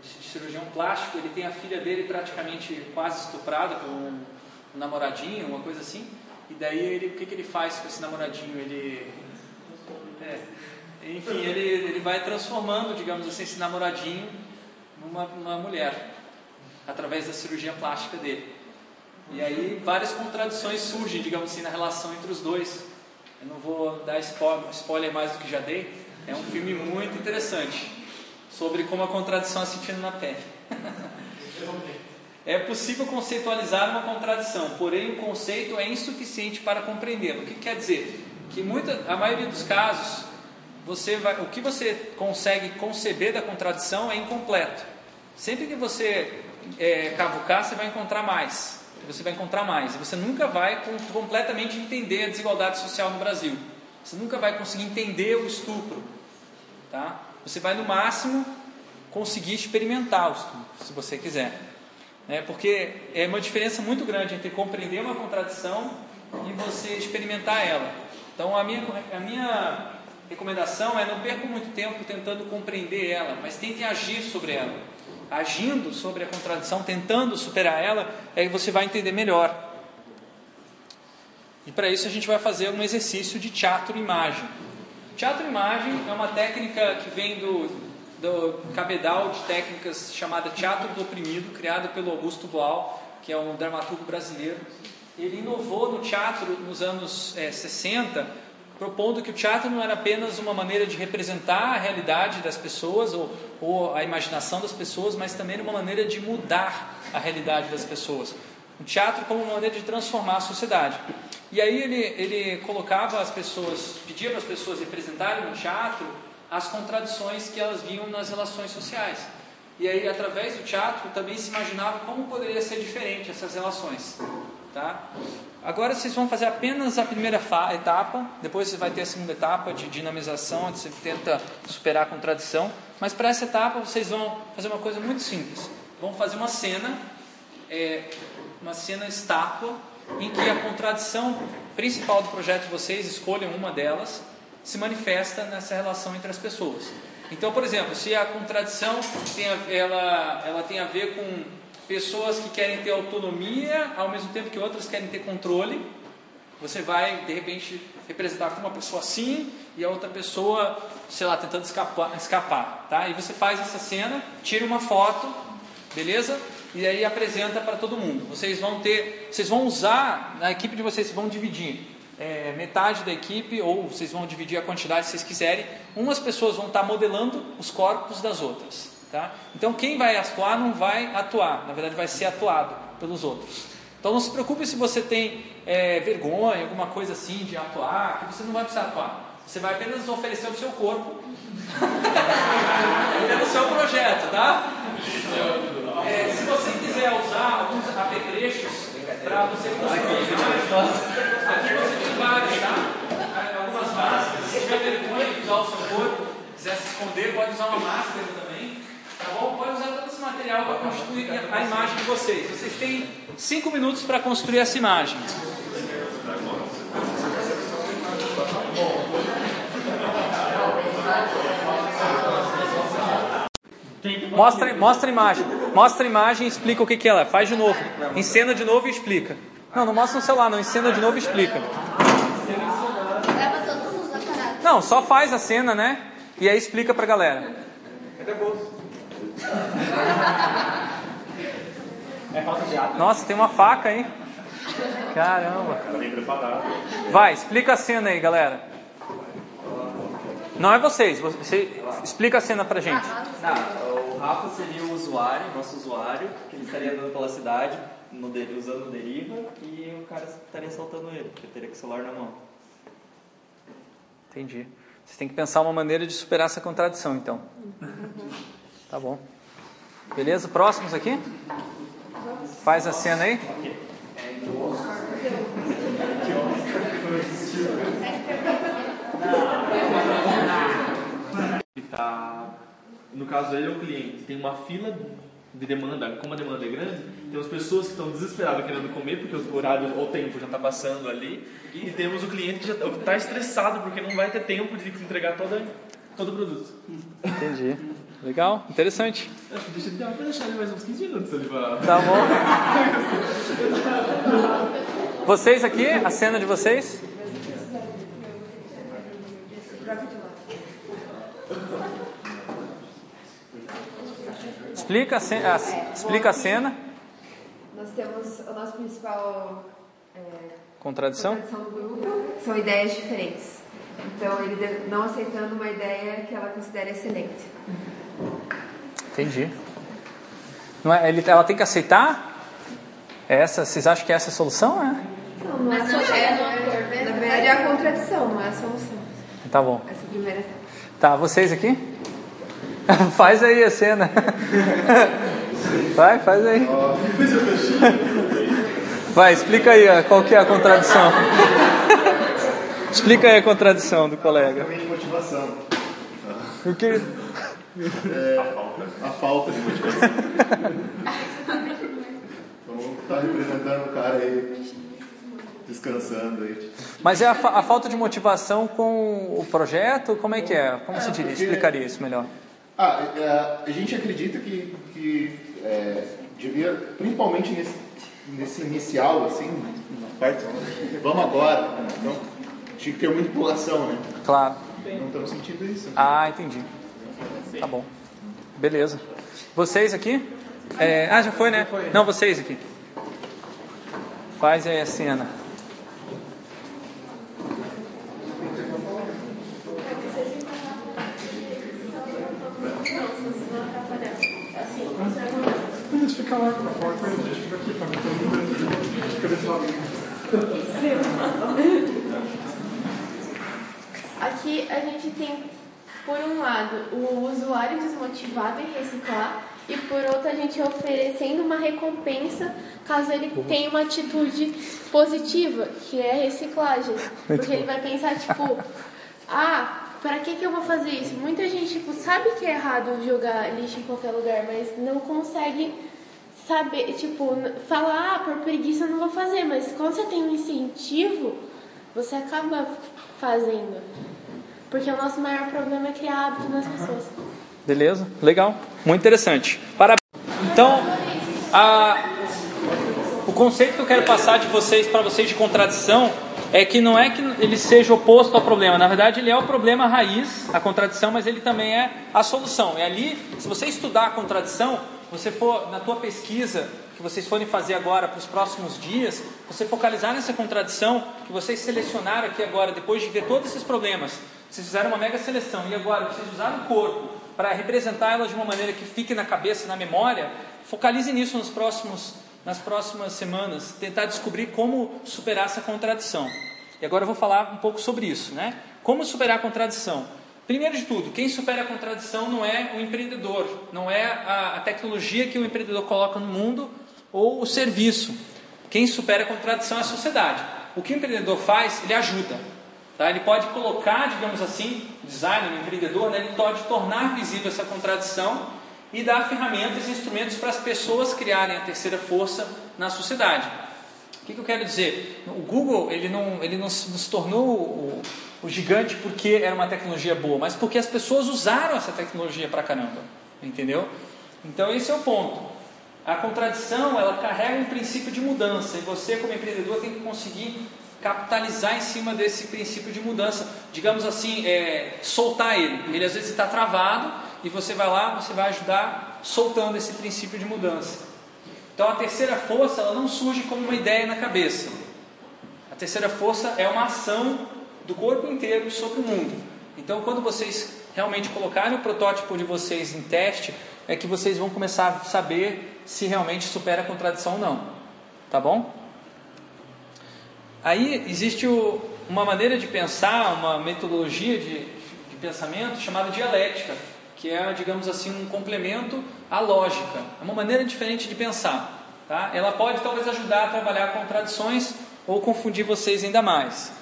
de cirurgião plástico, ele tem a filha dele praticamente quase estuprada por um namoradinho, uma coisa assim. E daí ele, o que, que ele faz com esse namoradinho? Ele, é, enfim, ele, ele vai transformando, digamos assim, esse namoradinho numa, numa mulher através da cirurgia plástica dele. E aí várias contradições surgem, digamos assim, na relação entre os dois. Eu não vou dar spoiler mais do que já dei. É um filme muito interessante sobre como a contradição é sentindo na pele. É possível conceitualizar uma contradição, porém o conceito é insuficiente para compreendê-lo. O que quer dizer? Que muita, a maioria dos casos, você vai, o que você consegue conceber da contradição é incompleto. Sempre que você é, cavucar, você vai encontrar mais. Você vai encontrar mais. E você nunca vai completamente entender a desigualdade social no Brasil. Você nunca vai conseguir entender o estupro. Tá? Você vai, no máximo, conseguir experimentar o estupro, se você quiser. Né? Porque é uma diferença muito grande entre compreender uma contradição e você experimentar ela. Então, a minha, a minha recomendação é não percam muito tempo tentando compreender ela, mas tentem agir sobre ela. Agindo sobre a contradição, tentando superar ela, aí você vai entender melhor. E para isso a gente vai fazer um exercício de teatro-imagem. Teatro-imagem é uma técnica que vem do, do cabedal de técnicas chamada teatro do oprimido, criada pelo Augusto Boal, que é um dramaturgo brasileiro. Ele inovou no teatro nos anos é, 60, propondo que o teatro não era apenas uma maneira de representar a realidade das pessoas ou, ou a imaginação das pessoas, mas também uma maneira de mudar a realidade das pessoas. O teatro como uma maneira de transformar a sociedade. E aí ele, ele colocava as pessoas, pedia para as pessoas representarem no teatro as contradições que elas viam nas relações sociais. E aí, através do teatro, também se imaginava como poderia ser diferente essas relações. Tá? Agora vocês vão fazer apenas a primeira etapa, depois você vai ter a segunda etapa de dinamização, onde você tenta superar a contradição. Mas para essa etapa vocês vão fazer uma coisa muito simples. Vão fazer uma cena, é, uma cena estátua, em que a contradição principal do projeto de vocês, escolham uma delas, se manifesta nessa relação entre as pessoas. Então, por exemplo, se a contradição tem a, ela, ela tem a ver com pessoas que querem ter autonomia, ao mesmo tempo que outras querem ter controle, você vai, de repente, representar como uma pessoa assim e a outra pessoa, sei lá, tentando escapar, escapar tá? E você faz essa cena, tira uma foto, beleza? e aí apresenta para todo mundo. Vocês vão ter, vocês vão usar, na equipe de vocês vão dividir é, metade da equipe, ou vocês vão dividir a quantidade que vocês quiserem. Umas pessoas vão estar modelando os corpos das outras. Tá? Então quem vai atuar não vai atuar, na verdade vai ser atuado pelos outros. Então não se preocupe se você tem é, vergonha, alguma coisa assim de atuar, que você não vai precisar atuar. Você vai apenas oferecer o seu corpo pelo seu projeto, tá? É, se você quiser usar alguns apetrechos para você construir aqui você tem vários, tá? Algumas máscaras. Se tiver de usar o seu corpo, quiser se esconder, pode usar uma máscara também. Tá bom? Pode usar todo esse material para construir a imagem de vocês. Vocês têm cinco minutos para construir essa imagem. Mostra, mostra a imagem. Mostra a imagem e explica o que, que ela é. Faz de novo. Encena de novo e explica. Não, não mostra no celular, não. Encena de novo e explica. Não, só faz a cena, né? E aí explica pra galera. Nossa, tem uma faca aí. Caramba. Vai, explica a cena aí, galera. Não é vocês, você explica a cena pra gente. Não, o Rafa seria o usuário, nosso usuário, que ele estaria andando pela cidade no, usando o deriva e o cara estaria saltando ele, porque teria o celular na mão. Entendi. Vocês têm que pensar uma maneira de superar essa contradição, então. Tá bom. Beleza? Próximos aqui? Faz a cena aí. Tá, no caso ele é o cliente, tem uma fila de demanda, como a demanda é grande, temos pessoas que estão desesperadas querendo comer porque o horário ou o tempo já está passando ali, e temos o cliente que já está estressado porque não vai ter tempo de entregar toda, todo o produto. Entendi. Legal, interessante. Deixa eu deixar ele mais uns 15 minutos ali para. Tá bom. Vocês aqui, a cena de vocês? Explica a cena. É, explica a cena. Nós temos o nosso principal é, contradição? contradição do grupo são ideias diferentes. Então, ele não aceitando uma ideia que ela considera excelente. Entendi. Não é, ele, ela tem que aceitar? Essa, vocês acham que essa é a solução? É? Não, não é, a solução. É, na verdade, é a contradição, não é a solução. Tá bom. Essa primeira etapa. Tá, vocês aqui? faz aí a cena. Vai, faz aí. Vai, explica aí qual que é a contradição. explica aí a contradição do colega. motivação. O que? É, a falta de motivação. Vamos estar representando o cara aí descansando aí. Mas é a, fa- a falta de motivação com o projeto? Como é que é? Como você diria? porque- Explicaria isso melhor. Ah, é, a gente acredita que, que é, devia, principalmente nesse, nesse inicial, assim, na parte, vamos agora, então, tinha que ter muita empolgação, né? Claro. Não estamos sentindo isso. Ah, entendi. Tá bom. Beleza. Vocês aqui? É, ah, já foi, né? Não, vocês aqui. Faz aí a cena. A gente fica lá com a porta, a gente fica aqui desse lado. Aqui a gente tem, por um lado, o usuário desmotivado em reciclar e por outro a gente oferecendo uma recompensa caso ele tenha uma atitude positiva, que é reciclagem. Porque ele vai pensar, tipo, ah, pra que, que eu vou fazer isso? Muita gente tipo, sabe que é errado jogar lixo em qualquer lugar, mas não consegue saber, tipo, falar, ah, por preguiça eu não vou fazer, mas quando você tem um incentivo, você acaba fazendo. Porque o nosso maior problema é criar hábito nas pessoas. Beleza? Legal. Muito interessante. Parabéns. Então, a- o conceito que eu quero passar de vocês para vocês de contradição é que não é que ele seja oposto ao problema. Na verdade, ele é o problema raiz, a contradição, mas ele também é a solução. E ali, se você estudar a contradição, você for na tua pesquisa que vocês forem fazer agora para os próximos dias, você focalizar nessa contradição que vocês selecionaram aqui agora, depois de ver todos esses problemas. Vocês fizeram uma mega seleção e agora vocês usaram o corpo para representar elas de uma maneira que fique na cabeça, na memória. Focalize nisso nos próximos, nas próximas semanas, tentar descobrir como superar essa contradição. E agora eu vou falar um pouco sobre isso, né? Como superar a contradição? Primeiro de tudo, quem supera a contradição não é o empreendedor, não é a, a tecnologia que o empreendedor coloca no mundo ou o serviço. Quem supera a contradição é a sociedade. O que o empreendedor faz, ele ajuda. Tá? Ele pode colocar, digamos assim, o designer, empreendedor, né? ele pode tornar visível essa contradição e dar ferramentas e instrumentos para as pessoas criarem a terceira força na sociedade. O que, que eu quero dizer? O Google ele não, ele não se tornou o, o gigante porque era uma tecnologia boa, mas porque as pessoas usaram essa tecnologia para caramba, entendeu? Então esse é o ponto. A contradição ela carrega um princípio de mudança e você como empreendedor tem que conseguir capitalizar em cima desse princípio de mudança, digamos assim, é, soltar ele. Ele às vezes está travado e você vai lá, você vai ajudar soltando esse princípio de mudança. Então a terceira força ela não surge como uma ideia na cabeça. A terceira força é uma ação do corpo inteiro sobre o mundo. Então quando vocês realmente colocarem o protótipo de vocês em teste, é que vocês vão começar a saber se realmente supera a contradição ou não. Tá bom? Aí existe o, uma maneira de pensar, uma metodologia de, de pensamento chamada dialética, que é, digamos assim, um complemento à lógica. É uma maneira diferente de pensar. Tá? Ela pode talvez ajudar a trabalhar contradições ou confundir vocês ainda mais.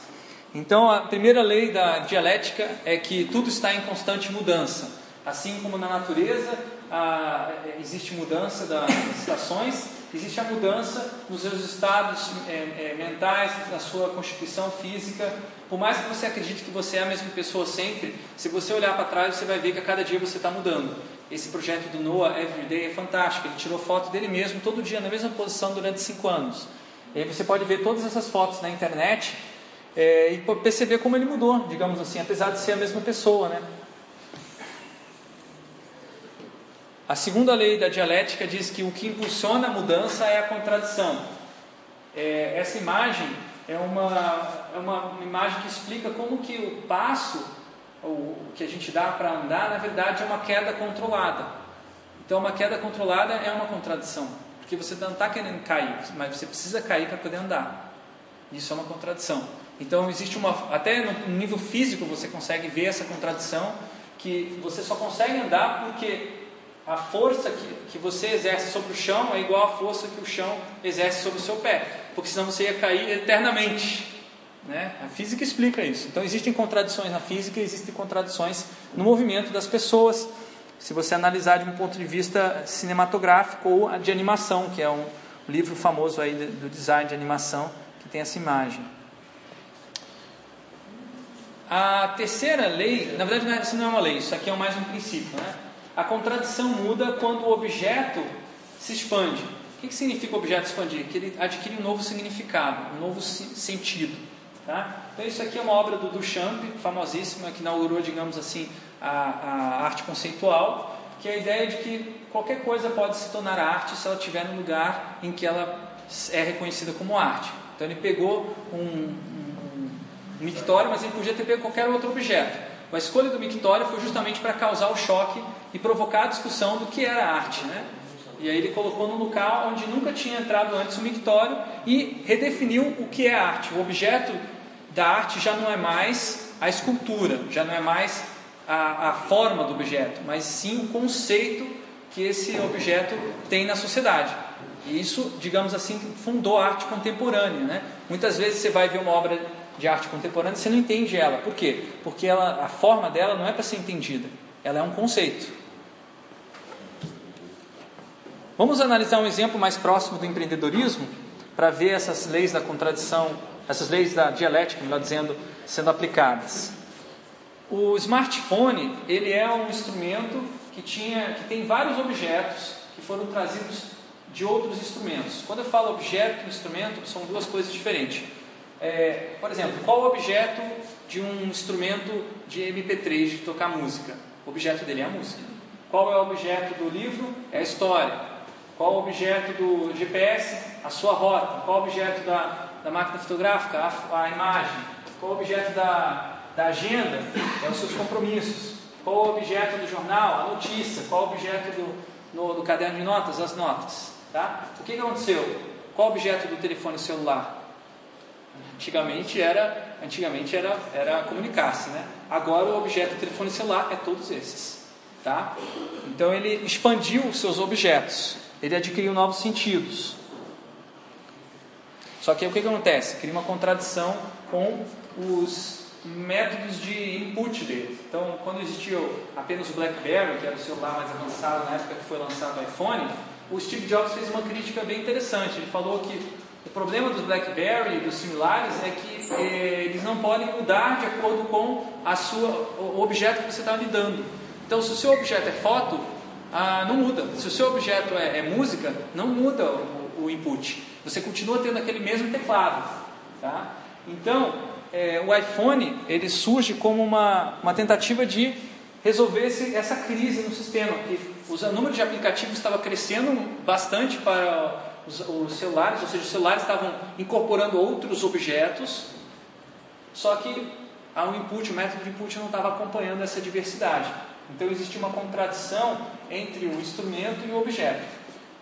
Então, a primeira lei da dialética é que tudo está em constante mudança. Assim como na natureza a, existe mudança das estações, existe a mudança nos seus estados é, é, mentais, na sua constituição física. Por mais que você acredite que você é a mesma pessoa sempre, se você olhar para trás, você vai ver que a cada dia você está mudando. Esse projeto do Noah Everyday é fantástico. Ele tirou foto dele mesmo todo dia na mesma posição durante cinco anos. E aí você pode ver todas essas fotos na internet é, e perceber como ele mudou, digamos assim, apesar de ser a mesma pessoa, né? A segunda lei da dialética diz que o que impulsiona a mudança é a contradição. É, essa imagem é uma, é uma imagem que explica como que o passo o que a gente dá para andar, na verdade, é uma queda controlada. Então, uma queda controlada é uma contradição, porque você não está querendo cair, mas você precisa cair para poder andar. Isso é uma contradição. Então, existe uma. Até no nível físico você consegue ver essa contradição, que você só consegue andar porque a força que, que você exerce sobre o chão é igual à força que o chão exerce sobre o seu pé, porque senão você ia cair eternamente. Né? A física explica isso. Então existem contradições na física existem contradições no movimento das pessoas. Se você analisar de um ponto de vista cinematográfico ou de animação, que é um livro famoso aí do design de animação, que tem essa imagem. A terceira lei, na verdade é- isso não é uma lei, isso aqui é mais um princípio. Né? A contradição muda quando o objeto se expande. O que, significa o objeto expandir? Que ele adquire um novo significado, um novo sentido. Tá? Então isso aqui é uma obra do Duchamp, famosíssima, que inaugurou, digamos assim, a, a arte conceitual, que é a ideia de que qualquer coisa pode se tornar arte se ela estiver no lugar em que ela é reconhecida como arte. Então ele pegou um mictório, mas ele podia ter pego qualquer outro objeto. A escolha do mictório foi justamente para causar o choque e provocar a discussão do que era arte. Né? E aí ele colocou num local onde nunca tinha entrado antes o mictório e redefiniu o que é arte. O objeto da arte já não é mais a escultura, já não é mais a, a forma do objeto, mas sim o conceito que esse objeto tem na sociedade. E isso, digamos assim, fundou a arte contemporânea. Né? Muitas vezes você vai ver uma obra de arte contemporânea você não entende ela. Por quê? Porque ela, a forma dela não é para ser entendida, ela é um conceito. Vamos analisar um exemplo mais próximo do empreendedorismo para ver essas leis da contradição, essas leis da dialética, melhor dizendo, sendo aplicadas. O smartphone ele é um instrumento que tinha, que tem vários objetos que foram trazidos de outros instrumentos. Quando eu falo objeto e instrumento, são duas coisas diferentes. É, por exemplo, qual o objeto de um instrumento de MP3 de tocar música? O objeto dele é a música. Qual é o objeto do livro? É a história. Qual o objeto do GPS? A sua rota. Qual o objeto da, da máquina fotográfica? A, a imagem. Qual o objeto da, da agenda? É os seus compromissos. Qual o objeto do jornal? A notícia. Qual o objeto do, no, do caderno de notas? As notas. Tá? O que, que aconteceu? Qual o objeto do telefone celular? Antigamente era, antigamente era, era comunicar-se, né? Agora o objeto do telefone celular é todos esses, tá? Então ele expandiu os seus objetos, ele adquiriu novos sentidos. Só que o que, que acontece? Cria uma contradição com os métodos de input dele. Então, quando existiu apenas o BlackBerry, que era o celular mais avançado na época que foi lançado o iPhone, o Steve Jobs fez uma crítica bem interessante. Ele falou que o problema dos BlackBerry e dos similares é que eh, eles não podem mudar de acordo com a sua, o objeto que você está lidando. Então, se o seu objeto é foto, ah, não muda. Se o seu objeto é, é música, não muda o, o, input. Você continua tendo aquele mesmo teclado. Tá? Então, eh, o iPhone ele surge como uma, uma tentativa de resolver esse, essa crise no sistema, que o número de aplicativos estava crescendo bastante para os, os, celulares, ou seja, os celulares estavam incorporando outros objetos, só que o input, o método de input não estava acompanhando essa diversidade. Então existia uma contradição entre o instrumento e o objeto.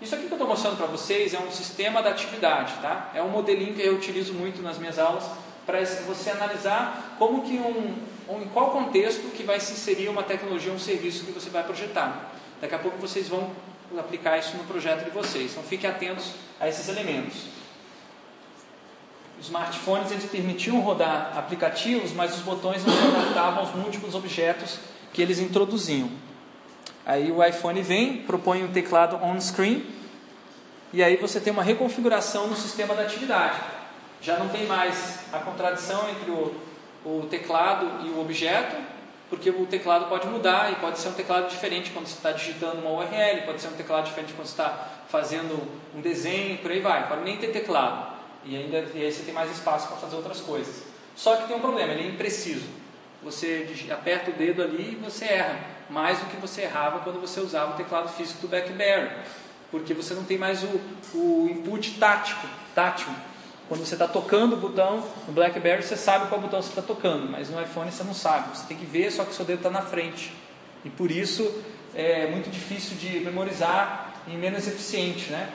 Isso aqui que eu estou mostrando para vocês é um sistema da atividade, tá? É um modelinho que eu utilizo muito nas minhas aulas para você analisar como que um, um, em qual contexto que vai se inserir uma tecnologia, um serviço que você vai projetar. Daqui a pouco vocês vão aplicar isso no projeto de vocês. Então fiquem atentos a esses elementos. Os smartphones eles permitiam rodar aplicativos, mas os botões não se adaptavam aos múltiplos objetos que eles introduziam. Aí o iPhone vem, propõe um teclado on-screen, e aí você tem uma reconfiguração no sistema da atividade. Já não tem mais a contradição entre o, o teclado e o objeto, porque o teclado pode mudar e pode ser um teclado diferente quando você está digitando uma URL, pode ser um teclado diferente quando você está fazendo um desenho, por aí vai. Pode nem ter teclado e ainda e aí você tem mais espaço para fazer outras coisas. Só que tem um problema, ele é impreciso. Você aperta o dedo ali e você erra mais do que você errava quando você usava o teclado físico do BlackBerry, porque você não tem mais o, o input tático, tátil. Quando você está tocando o botão no BlackBerry, você sabe qual botão você está tocando, mas no iPhone você não sabe. Você tem que ver, só que seu dedo está na frente. E por isso é muito difícil de memorizar e menos eficiente. Né?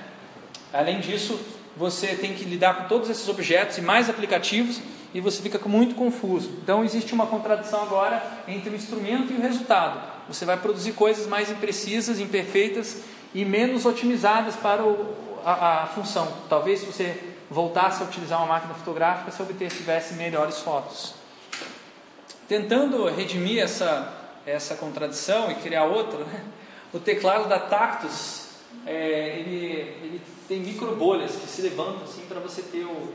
Além disso, você tem que lidar com todos esses objetos e mais aplicativos e você fica muito confuso. Então existe uma contradição agora entre o instrumento e o resultado. Você vai produzir coisas mais imprecisas, imperfeitas e menos otimizadas para o, a, a função. Talvez você voltasse a utilizar uma máquina fotográfica se obter tivesse melhores fotos. Tentando redimir essa, essa contradição e criar outra, né? o teclado da Tactus é, ele, ele tem micro bolhas que se levantam assim para você ter o,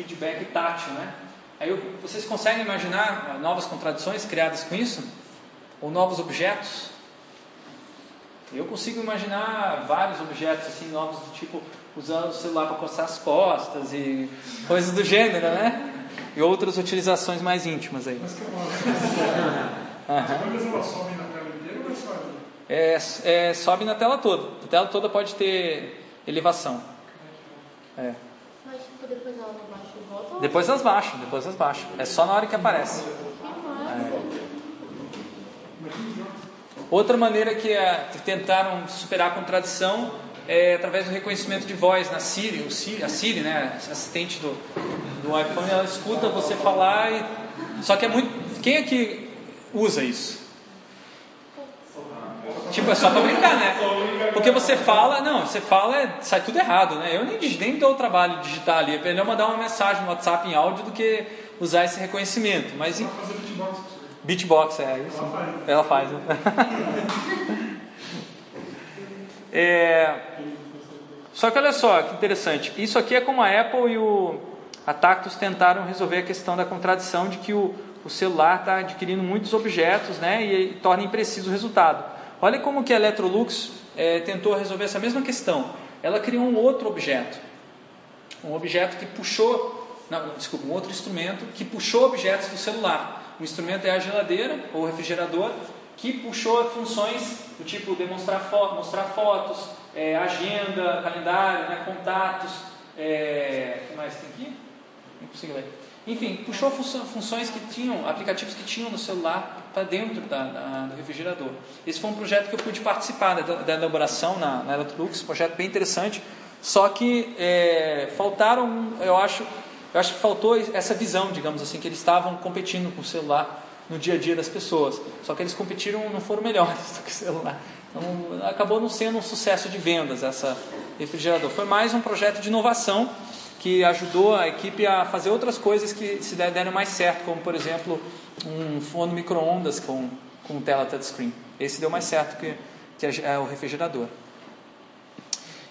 feedback tátil, né? Aí vocês conseguem imaginar novas contradições criadas com isso? Ou novos objetos? Eu consigo imaginar vários objetos assim novos do tipo usando o celular para coçar as costas e coisas do gênero, né? E outras utilizações mais íntimas aí. Mas que uma bandas elas sobem na tela inteira ou é só? É, é, sobe na tela toda. A tela toda pode ter elevação. É. Mas tipo, depois ela não baixa e volta? ou- Depois elas baixam, depois elas baixam. É só na hora que aparece. Outra maneira que, é, que tentaram superar a contradição é através do reconhecimento de voz na Siri. O Siri a Siri, né, assistente do, do iPhone, ela escuta você falar e... Só que é muito... Quem é que usa isso? Tipo, é só pra brincar, né? Porque você fala, não, você fala, é- sai tudo errado, né? Eu nem, nem dou o trabalho de digitar ali. É melhor mandar uma mensagem no WhatsApp em áudio do que usar esse reconhecimento. Mas em- beatbox. Beatbox, é isso. Ela faz. né? É, Só que olha só que interessante. Isso aqui é como a Apple e o, a Tactus tentaram resolver a questão da contradição de que o, o celular está adquirindo muitos objetos né, e, e torna impreciso o resultado. Olha como que a Electrolux é, tentou resolver essa mesma questão. Ela criou um outro objeto. Um objeto que puxou, não, desculpa, um outro instrumento que puxou objetos do celular. O instrumento é a geladeira ou refrigerador que puxou funções do tipo demonstrar mostrar fotos, é, agenda, calendário, né, contatos, é, o que mais tem aqui? Consigo ler. Enfim, puxou funções que tinham, aplicativos que tinham no celular para dentro da- da- do refrigerador. Esse foi um projeto que eu pude participar da, da elaboração na, na Electrolux, projeto bem interessante. Só que é, faltaram, eu acho, eu acho que faltou essa visão, digamos assim, que eles estavam competindo com o celular no dia a dia das pessoas. Só que eles competiram, não foram melhores do que o celular. Então, acabou não sendo um sucesso de vendas essa refrigerador. Foi mais um projeto de inovação que ajudou a equipe a fazer outras coisas que se der- deram mais certo, como por exemplo um forno micro-ondas com, com tela touchscreen. Esse deu mais certo que, que é, o refrigerador.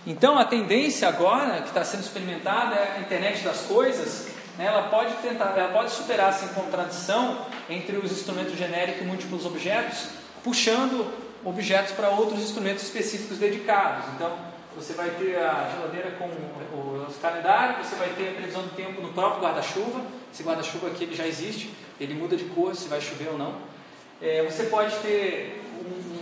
Então a tendência agora que está sendo experimentada é a internet das coisas. né, ela pode tentar, ela pode superar essa contradição entre os instrumentos genéricos e múltiplos objetos, puxando objetos para outros instrumentos específicos dedicados. Então você vai ter a geladeira com o- os calendários, você vai ter a previsão do tempo no próprio guarda-chuva. Esse guarda-chuva aqui ele já existe, ele muda de cor se vai chover ou não. É, você pode ter um-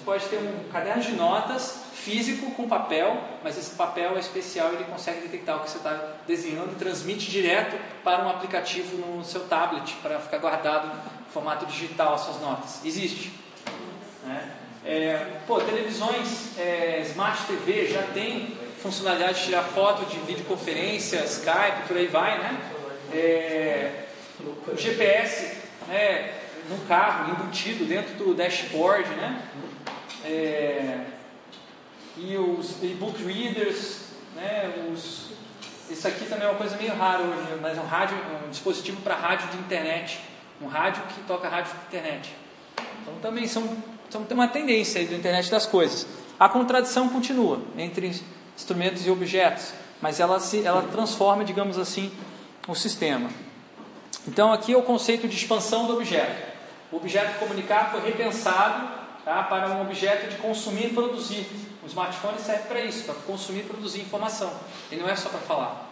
você pode ter um caderno de notas físico com papel, mas esse papel é especial, ele consegue detectar o que você está desenhando e transmite direto para um aplicativo no seu tablet para ficar guardado em formato digital as suas notas. Existe. né? É, pô, televisões, é, Smart TV já tem funcionalidade de tirar foto de videoconferência, Skype, por aí vai, né? É, o GPS né, no carro, embutido dentro do dashboard, né? É, e os e-book readers, né? Os, isso aqui também é uma coisa meio rara hoje, mas é um, rádio, um dispositivo para rádio de internet, um rádio que toca rádio de internet. Então também são, são tem uma tendência aí do internet das coisas. A contradição continua entre instrumentos e objetos, mas ela se ela transforma, digamos assim, o sistema. Então aqui é o conceito de expansão do objeto. O objeto comunicar foi repensado tá, para um objeto de consumir e produzir. O smartphone serve para isso, para consumir e produzir informação. Ele não é só para falar.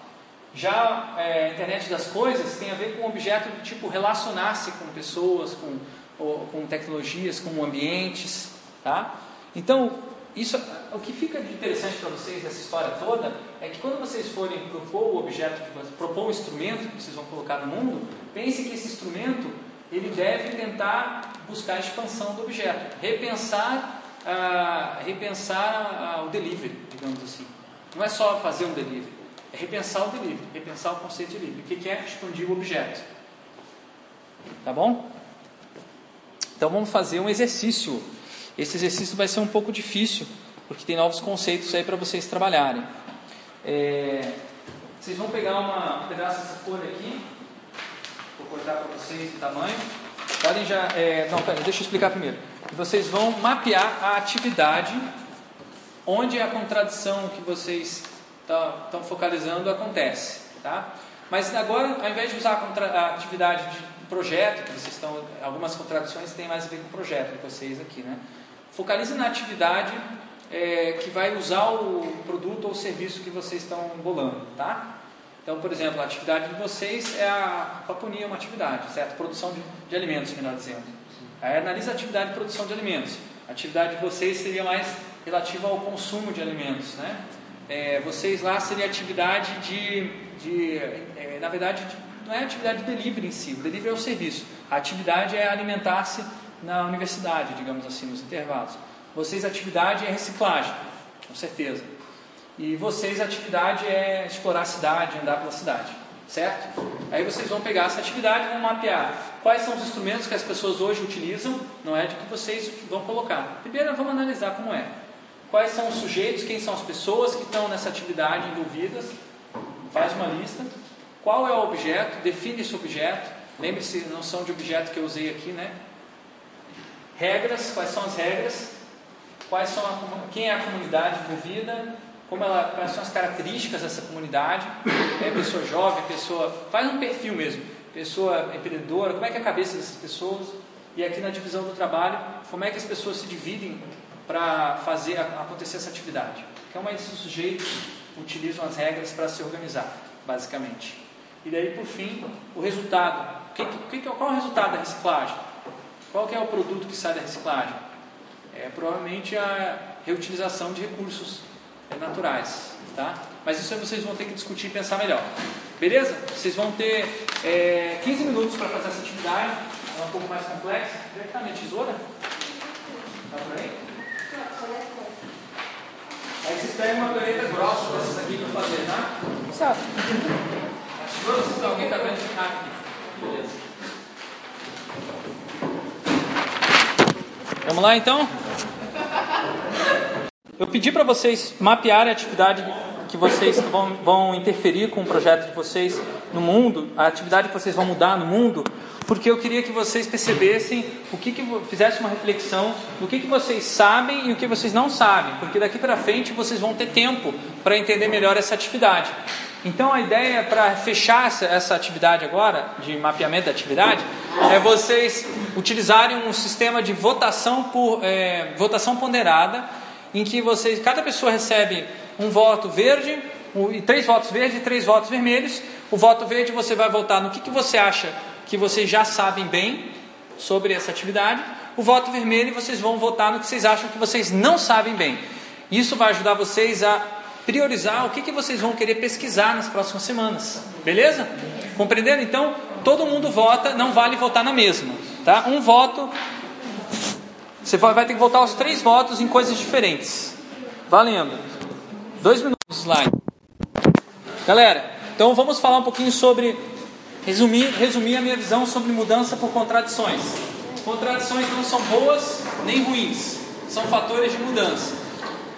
Já é, a internet das coisas tem a ver com um objeto do tipo relacionar-se com pessoas, com, ou, com tecnologias, com ambientes. Tá? Então, isso, o que fica interessante para vocês nessa história toda é que quando vocês forem propor o objeto, propor um instrumento que vocês vão colocar no mundo, pense que esse instrumento ele deve tentar buscar a expansão do objeto, repensar, ah, repensar ah, o delivery, digamos assim. Não é só fazer um delivery, é repensar o delivery, repensar o conceito de delivery. O que é expandir o objeto? Tá bom? Então vamos fazer um exercício. Esse exercício vai ser um pouco difícil, porque tem novos conceitos aí para vocês trabalharem. É, vocês vão pegar uma, um pedaço dessa folha aqui, vou cortar para vocês o tamanho. Podem já. é, não, pera, deixa eu explicar primeiro. Vocês vão mapear a atividade onde a contradição que vocês estão focalizando acontece. tá? Mas agora, ao invés de usar a, contra, a atividade de projeto, que vocês estão, algumas contradições têm mais a ver com o projeto de vocês aqui, né? Focalize na atividade é, que vai usar o produto ou serviço que vocês estão bolando, tá? Então, por exemplo, a atividade de vocês é a paponia, uma atividade, certo? Produção de, de alimentos, melhor dizendo. Aí analisa a atividade de produção de alimentos. A atividade de vocês seria mais relativa ao consumo de alimentos, né? É, vocês lá seria atividade de, de é, na verdade, de, não é atividade de delivery em si. O delivery é o serviço. A atividade é alimentar-se na universidade, digamos assim, nos intervalos. Vocês, atividade é reciclagem, com certeza. E vocês, atividade é explorar a cidade, andar pela cidade, certo? Aí vocês vão pegar essa atividade e vão mapear quais são os instrumentos que as pessoas hoje utilizam, não é de que vocês vão colocar. Primeiro vamos analisar como é. Quais são os sujeitos, quem são as pessoas que estão nessa atividade envolvidas, faz uma lista. Qual é o objeto, define esse objeto. Lembre-se, não são de objeto que eu usei aqui, né? Regras, quais são as regras? Quais são a, quem é a comunidade envolvida? Como ela, quais são as características dessa comunidade? É pessoa jovem, pessoa. Faz um perfil mesmo. Pessoa empreendedora, como é que é a cabeça dessas pessoas? E aqui na divisão do trabalho, como é que as pessoas se dividem para fazer acontecer essa atividade? Como esses sujeitos utilizam as regras para se organizar, basicamente. E daí, por fim, o resultado. Que, que, qual é o resultado da reciclagem? Qual é o produto que sai da reciclagem? É provavelmente a reutilização de recursos naturais, tá? Mas isso aí vocês vão ter que discutir e pensar melhor. Beleza? Vocês vão ter é, 15 minutos para fazer essa atividade. É um pouco mais complexa. Onde é que está minha tesoura? Está por aí? Aí vocês pegam uma caneta grossa dessas aqui para fazer, tá? Certo. Acho que alguém está vendo ficar aqui. Beleza. Vamos lá então? Eu pedi para vocês mapearem a atividade que vocês vão, vão interferir com o projeto de vocês no mundo, a atividade que vocês vão mudar no mundo, porque eu queria que vocês percebessem o que, que fizessem uma reflexão do que, que vocês sabem e o que vocês não sabem, porque daqui para frente vocês vão ter tempo para entender melhor essa atividade. Então a ideia para fechar essa, essa atividade agora, de mapeamento da atividade, é vocês utilizarem um sistema de votação por é, votação ponderada, em que vocês, cada pessoa recebe um voto verde, um, três votos verdes e três votos vermelhos. O voto verde você vai votar no que, que você acha que vocês já sabem bem sobre essa atividade. O voto vermelho vocês vão votar no que vocês acham que vocês não sabem bem. Isso vai ajudar vocês a priorizar o que, que vocês vão querer pesquisar nas próximas semanas. Beleza? Compreendendo? Então, todo mundo vota, não vale votar na mesma. Tá? Um voto, você vai ter que votar os três votos em coisas diferentes. Valendo. Dois minutos slide. Galera, então vamos falar um pouquinho sobre. Resumir, resumir a minha visão sobre mudança por contradições. Contradições não são boas nem ruins, são fatores de mudança.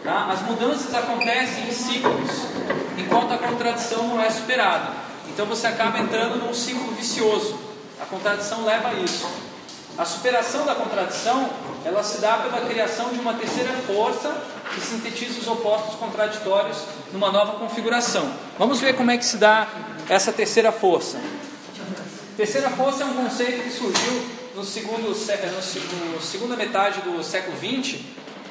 Tá? As mudanças acontecem em ciclos, enquanto a contradição não é superada. Então você acaba entrando num ciclo vicioso. A contradição leva a isso. A superação da contradição, ela se dá pela criação de uma terceira força que sintetiza os opostos contraditórios numa nova configuração. Vamos ver como é que se dá essa terceira força. Terceira força é um conceito que surgiu no segundo, no segunda metade do século XX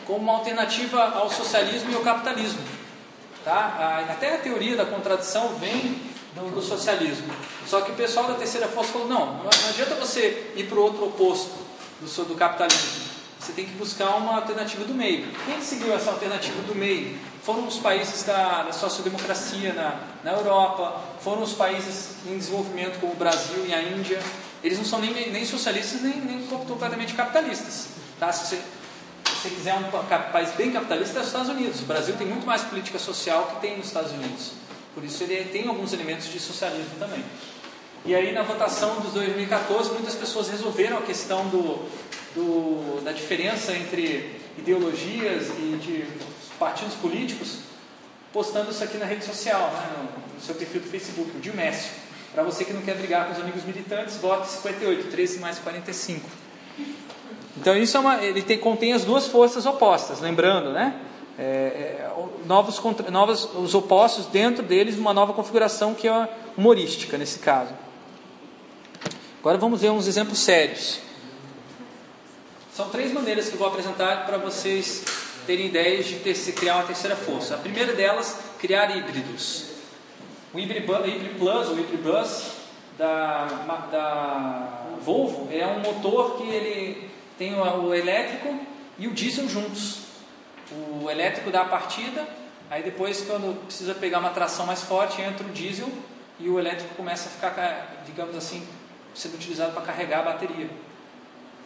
como uma alternativa ao socialismo e ao capitalismo. Tá? Até a teoria da contradição vem do, do socialismo. Só que o pessoal da terceira força falou: não, não adianta você ir para o outro oposto do, do capitalismo. Você tem que buscar uma alternativa do meio. Quem seguiu essa alternativa do meio? Foram os países da, da sociodemocracia na, na Europa, foram os países em desenvolvimento como o Brasil e a Índia. Eles não são nem, nem socialistas nem, nem completamente capitalistas. Tá? Se você, você quiser um país bem capitalista, é os Estados Unidos. O Brasil tem muito mais política social que tem nos Estados Unidos. Por isso ele tem alguns elementos de socialismo também. E aí na votação de 2014, muitas pessoas resolveram a questão do, do, da diferença entre ideologias e de partidos políticos, postando isso aqui na rede social, né, no, seu perfil do Facebook, o Dilmécio. Para você que não quer brigar com os amigos militantes, vote 58, 13 mais 45. Então isso é uma, ele tem, contém as duas forças opostas, lembrando, né? É, é, novos, novos os opostos dentro deles, uma nova configuração que é humorística nesse caso. Agora vamos ver uns exemplos sérios. São três maneiras que eu vou apresentar para vocês terem ideias de ter- se criar uma terceira força. A primeira delas, criar híbridos. O Hybrid Plus, o Hybrid Bus da, da Volvo, é um motor que ele tem o elétrico e o diesel juntos. O elétrico dá a partida, aí depois quando precisa pegar uma tração mais forte, entra o diesel e o elétrico começa a ficar, ca- digamos assim, sendo utilizado para carregar a bateria.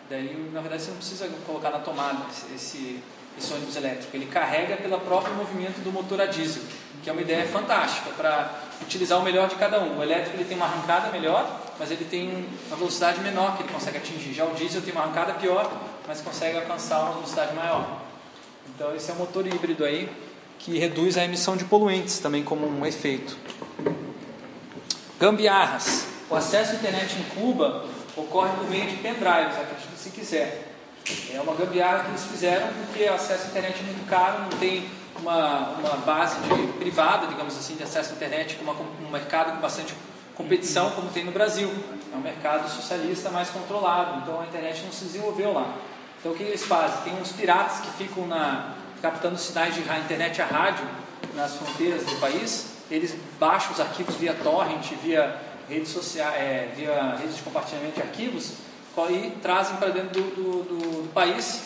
Daí, na verdade, você não precisa colocar na tomada esse, esse, esse ônibus elétrico. Ele carrega pelo próprio movimento do motor a diesel, que é uma ideia fantástica para utilizar o melhor de cada um. O elétrico ele tem uma arrancada melhor, mas ele tem uma velocidade menor que ele consegue atingir. Já o diesel tem uma arrancada pior, mas consegue alcançar uma velocidade maior. Então, esse é um motor híbrido aí que reduz a emissão de poluentes também como um efeito. Gambiarras. O acesso à internet em Cuba ocorre por meio de pendrives, acredite se quiser. É uma gambiarra que eles fizeram porque o acesso à internet é muito caro, não tem uma, uma base de, privada, digamos assim, de acesso à internet, com uma, um mercado com bastante competição, como tem no Brasil. É um mercado socialista mais controlado, então a internet não se desenvolveu lá. Então o que eles fazem? Tem uns piratas que ficam na, captando sinais de internet a rádio nas fronteiras do país, eles baixam os arquivos via torrent, via redes sociais, é, via redes de compartilhamento de arquivos e trazem para dentro do, do- do- do país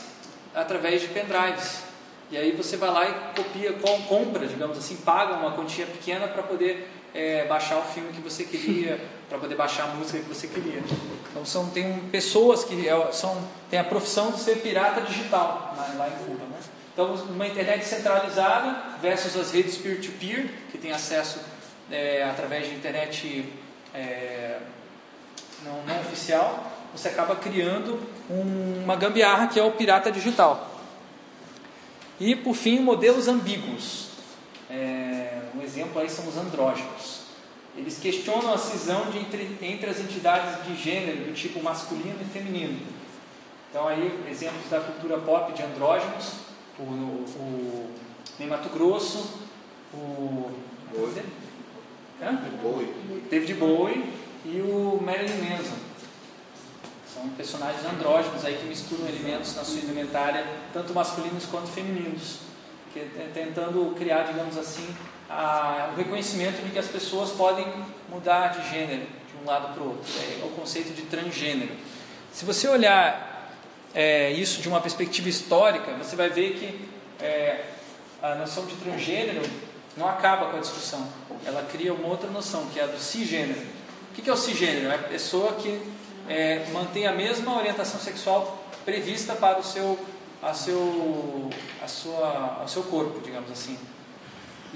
através de pendrives. E aí você vai lá e copia, com- compra, digamos assim, paga uma quantia pequena para poder é, baixar o filme que você queria, para poder baixar a música que você queria. Então são, tem pessoas que é, são, têm a profissão de ser pirata digital lá, lá em Cuba. Né? Então uma internet centralizada versus as redes peer-to-peer, que tem acesso é, através de internet é, não, não oficial, você acaba criando um- uma gambiarra que é o pirata digital. E por fim, modelos ambíguos. É, um exemplo aí são os andrógenos. Eles questionam a cisão de entre, entre as entidades de gênero do tipo masculino e feminino. Então aí exemplos da cultura pop de andrógenos, o, o Ney Mato Grosso, o Hã? David Bowie e o Marilyn Manson. São personagens andrógenos aí que misturam elementos na sua indumentária, tanto masculinos quanto femininos, que é tentando criar, digamos assim, o reconhecimento de que as pessoas podem mudar de gênero de um lado para o outro. É o conceito de transgênero. Se você olhar é, isso de uma perspectiva histórica, você vai ver que é, a noção de transgênero não acaba com a discussão. Ela cria uma outra noção, que é a do cisgênero. O que é o cisgênero? É a pessoa que é, mantém a mesma orientação sexual prevista para o seu, a seu, a sua, o seu corpo, digamos assim.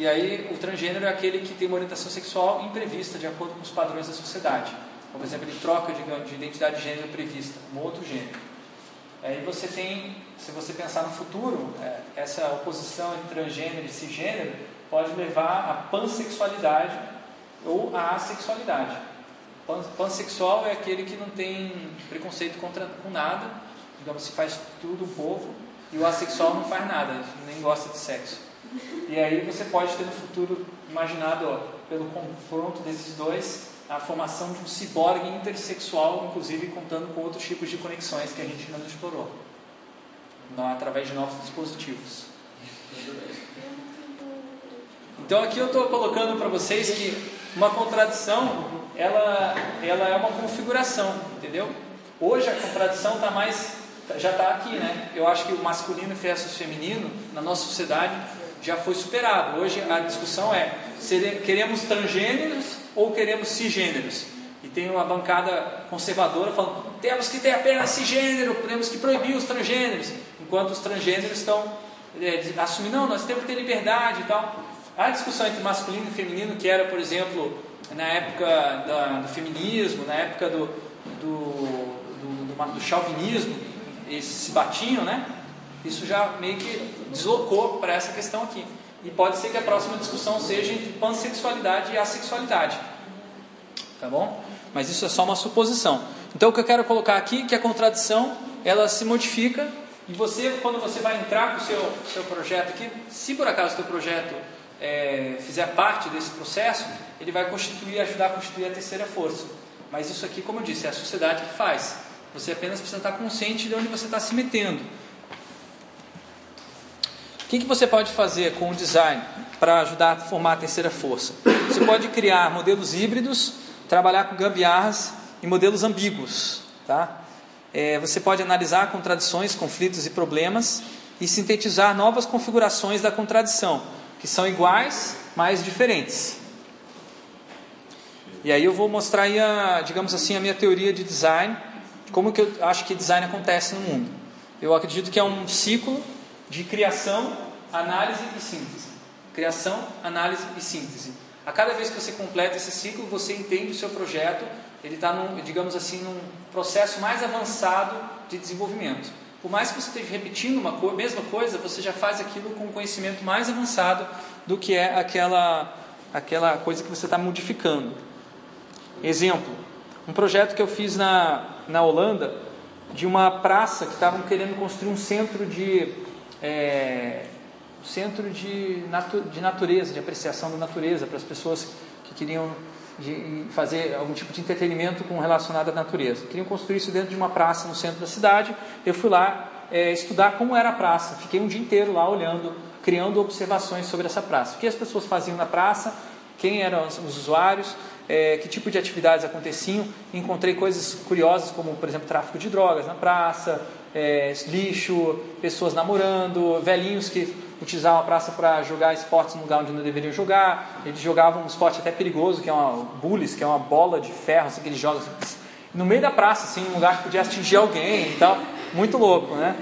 E aí o transgênero é aquele que tem uma orientação sexual imprevista de acordo com os padrões da sociedade. Por exemplo, ele troca de, de identidade de gênero prevista, um outro gênero. Aí você tem, se você pensar no futuro, é, essa oposição entre transgênero e cisgênero pode levar à pansexualidade ou à assexualidade. Pan- Pansexual é aquele que não tem preconceito contra, com nada, digamos, se faz tudo um povo, e o assexual não faz nada, nem gosta de sexo. E aí você pode ter no futuro, imaginado ó, pelo confronto desses dois, a formação de um ciborgue intersexual, inclusive contando com outros tipos de conexões que a gente não explorou, não, através de novos dispositivos. Então aqui eu estou colocando para vocês que uma contradição, ela, ela é uma configuração, entendeu? Hoje a contradição está mais, já está aqui, né? Eu acho que o masculino versus feminino na nossa sociedade já foi superado. Hoje a discussão é: queremos transgêneros ou queremos cisgêneros? E tem uma bancada conservadora falando: temos que ter apenas cisgênero, temos que proibir os transgêneros, enquanto os transgêneros estão é, assumindo, não, nós temos que ter liberdade e tal. A discussão entre masculino e feminino, que era, por exemplo, na época da- do feminismo, na época do, do, do, do, do chauvinismo, eles se batiam, né? Isso já meio que deslocou para essa questão aqui. E pode ser que a próxima discussão seja entre pansexualidade e assexualidade. Tá bom? Mas isso é só uma suposição. Então o que eu quero colocar aqui é que a contradição ela se modifica E você, quando você vai entrar com o seu, seu projeto aqui, se por acaso o seu projeto é, fizer parte desse processo, ele vai constituir, ajudar a constituir a terceira força. Mas isso aqui, como eu disse, é a sociedade que faz. Você apenas precisa estar consciente de onde você está se metendo. Que, que você pode fazer com o design para ajudar a formar a terceira força? Você pode criar modelos híbridos, trabalhar com gambiarras e modelos ambíguos. Tá? É, você pode analisar contradições, conflitos e problemas e sintetizar novas configurações da contradição, que são iguais, mas diferentes. E aí eu vou mostrar aí a, digamos assim, a minha teoria de design, como que eu acho que design acontece no mundo. Eu acredito que é um ciclo de criação, análise e síntese. Criação, análise e síntese. A cada vez que você completa esse ciclo, você entende o seu projeto, ele está, digamos assim, num processo mais avançado de desenvolvimento. Por mais que você esteja repetindo uma co mesma coisa, você já faz aquilo com um conhecimento mais avançado do que é aquela, aquela coisa que você está modificando. Exemplo, um projeto que eu fiz na, na Holanda de uma praça que estavam querendo construir um centro de é, centro de, natu, de natureza, de apreciação da natureza para as pessoas que queriam de fazer algum tipo de entretenimento com relacionado à natureza. Queriam construir isso dentro de uma praça no centro da cidade. Eu fui lá é, estudar como era a praça. Fiquei um dia inteiro lá olhando, criando observações sobre essa praça. O que as pessoas faziam na praça, quem eram os usuários, é, que tipo de atividades aconteciam. Encontrei coisas curiosas, como, por exemplo, tráfico de drogas na praça, é, lixo, pessoas namorando, velhinhos que utilizavam a praça para jogar esportes no lugar onde não deveriam jogar. Eles jogavam um esporte até perigoso, que é uma bullies, que é uma bola de ferro assim, que eles jogam assim, no meio da praça, assim, um lugar que podia atingir alguém e tal. Muito louco, né?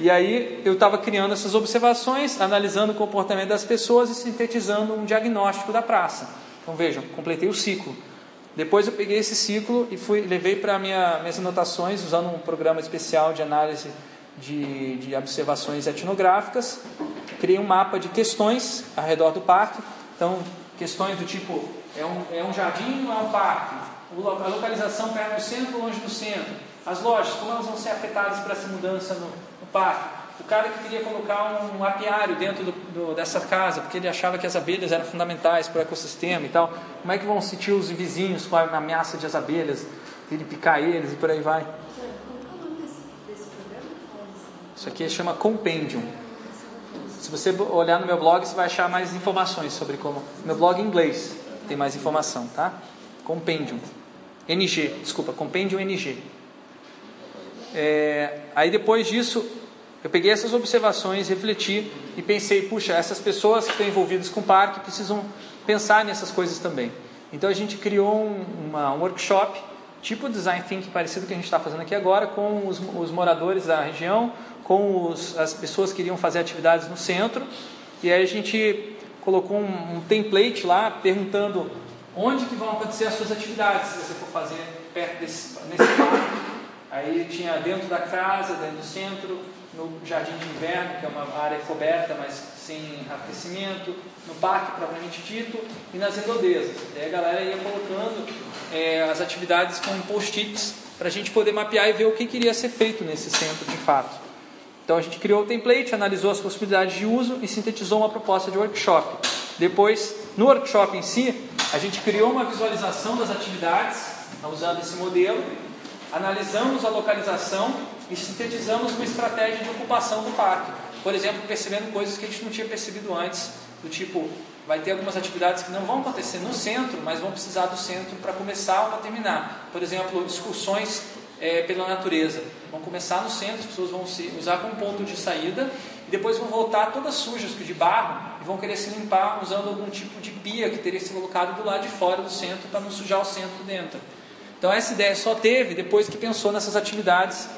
E aí eu estava criando essas observações, analisando o comportamento das pessoas e sintetizando um diagnóstico da praça. Então vejam, completei o ciclo. Depois eu peguei esse ciclo e fui, levei para minha, minhas anotações, usando um programa especial de análise de, de observações etnográficas. Criei um mapa de questões ao redor do parque. Então, questões do tipo: é um, é um jardim ou é um parque? A localização perto do centro ou longe do centro? As lojas, como elas vão ser afetadas por essa mudança no, no parque? O cara que queria colocar um apiário dentro do, do, dessa casa, porque ele achava que as abelhas eram fundamentais para o ecossistema e tal. Como é que vão sentir os vizinhos com a ameaça de as abelhas, ele picar eles e por aí vai? Isso aqui chama Compendium. Se você olhar no meu blog, você vai achar mais informações sobre como. Meu blog em inglês tem mais informação, tá? Compendium. NG, desculpa, Compendium NG. É, aí depois disso, eu peguei essas observações, refleti e pensei, puxa, essas pessoas que estão envolvidas com o parque precisam pensar nessas coisas também. Então a gente criou um, uma, um workshop, tipo design thinking parecido que a gente está fazendo aqui agora, com os, os moradores da região, com os, as pessoas que iriam fazer atividades no centro. E aí a gente colocou um, um template lá perguntando onde que vão acontecer as suas atividades, se você for fazer perto desse nesse parque. Aí tinha dentro da casa, dentro do centro, no jardim de inverno, que é uma área coberta, mas sem aquecimento, no parque propriamente dito, e nas redondezas. Daí a galera ia colocando é, as atividades com post-its para a gente poder mapear e ver o que queria ser feito nesse centro de fato. Então a gente criou o template, analisou as possibilidades de uso e sintetizou uma proposta de workshop. Depois, no workshop em si, a gente criou uma visualização das atividades, usando esse modelo, analisamos a localização e sintetizamos uma estratégia de ocupação do parque. Por exemplo, percebendo coisas que a gente não tinha percebido antes, do tipo, vai ter algumas atividades que não vão acontecer no centro, mas vão precisar do centro para começar ou para terminar. Por exemplo, excursões é, pela natureza. Vão começar no centro, as pessoas vão se usar como ponto de saída e depois vão voltar todas sujas de barro e vão querer se limpar usando algum tipo de pia que teria sido colocado do lado de fora do centro para não sujar o centro dentro. Então essa ideia só teve depois que pensou nessas atividades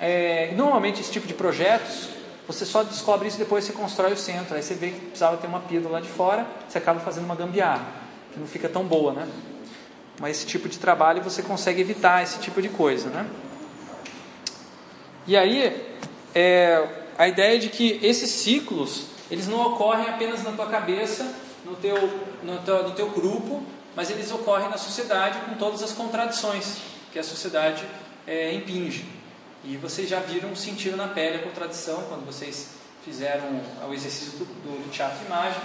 é, normalmente esse tipo de projetos, você só descobre isso depois que você constrói o centro. Aí você vê que precisava ter uma pia do lado de fora, você acaba fazendo uma gambiarra, que não fica tão boa, né? Mas esse tipo de trabalho você consegue evitar esse tipo de coisa, né? E aí, é, a ideia de que esses ciclos, eles não ocorrem apenas na tua cabeça, no teu, no teu, no teu grupo, mas eles ocorrem na sociedade com todas as contradições que a sociedade é, impinge. E vocês já viram, sentiram na pele a contradição quando vocês fizeram o exercício do, do teatro imagem,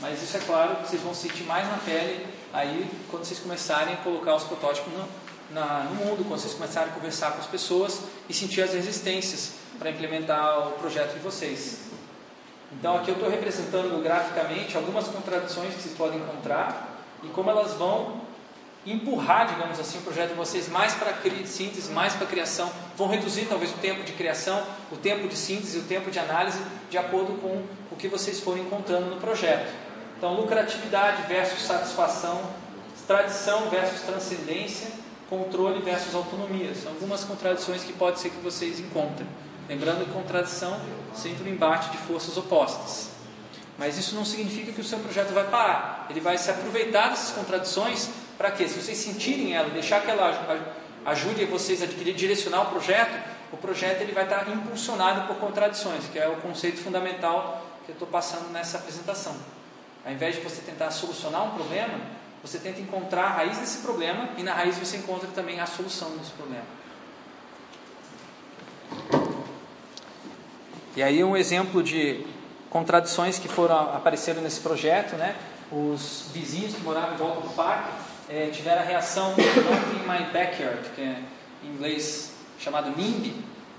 mas isso é claro vocês vão sentir mais na pele aí quando vocês começarem a colocar os protótipos no, na, no mundo, quando vocês começarem a conversar com as pessoas e sentir as resistências para implementar o projeto de vocês. Então aqui eu estou representando graficamente algumas contradições que vocês podem encontrar e como elas vão empurrar, digamos assim, o projeto de vocês mais para síntese, mais para criação, vão reduzir talvez o tempo de criação, o tempo de síntese, o tempo de análise, de acordo com o que vocês forem encontrando no projeto. Então, lucratividade versus satisfação, tradição versus transcendência, controle versus autonomia. São algumas contradições que pode ser que vocês encontrem. Lembrando que contradição sempre um embate de forças opostas. Mas isso não significa que o seu projeto vai parar. Ele vai se aproveitar dessas contradições para quê? Se vocês sentirem ela, deixar que ela ajude vocês a direcionar o projeto, o projeto ele vai estar impulsionado por contradições, que é o conceito fundamental que eu estou passando nessa apresentação. Ao invés de você tentar solucionar um problema, você tenta encontrar a raiz desse problema e na raiz você encontra também a solução desse problema. E aí um exemplo de contradições que foram apareceram nesse projeto, né? Os vizinhos que moravam em volta do parque é, tiveram a reação in my backyard, que é em inglês chamado NIMBY,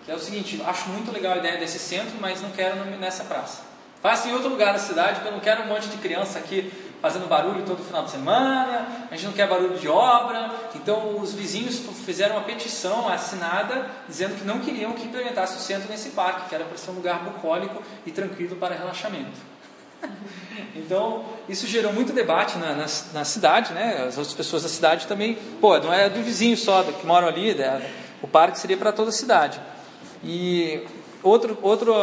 que é o seguinte: acho muito legal a ideia desse centro, mas não quero nessa praça. Faça em outro lugar da cidade, porque eu não quero um monte de criança aqui fazendo barulho todo final de semana, a gente não quer barulho de obra. Então, os vizinhos fizeram uma petição assinada dizendo que não queriam que implementasse o centro nesse parque, que era para ser um lugar bucólico e tranquilo para relaxamento. Então, isso gerou muito debate na, na, na, cidade, né? As outras pessoas da cidade também, pô, não é do vizinho só que moram ali, né? o parque seria para toda a cidade. E outro, outra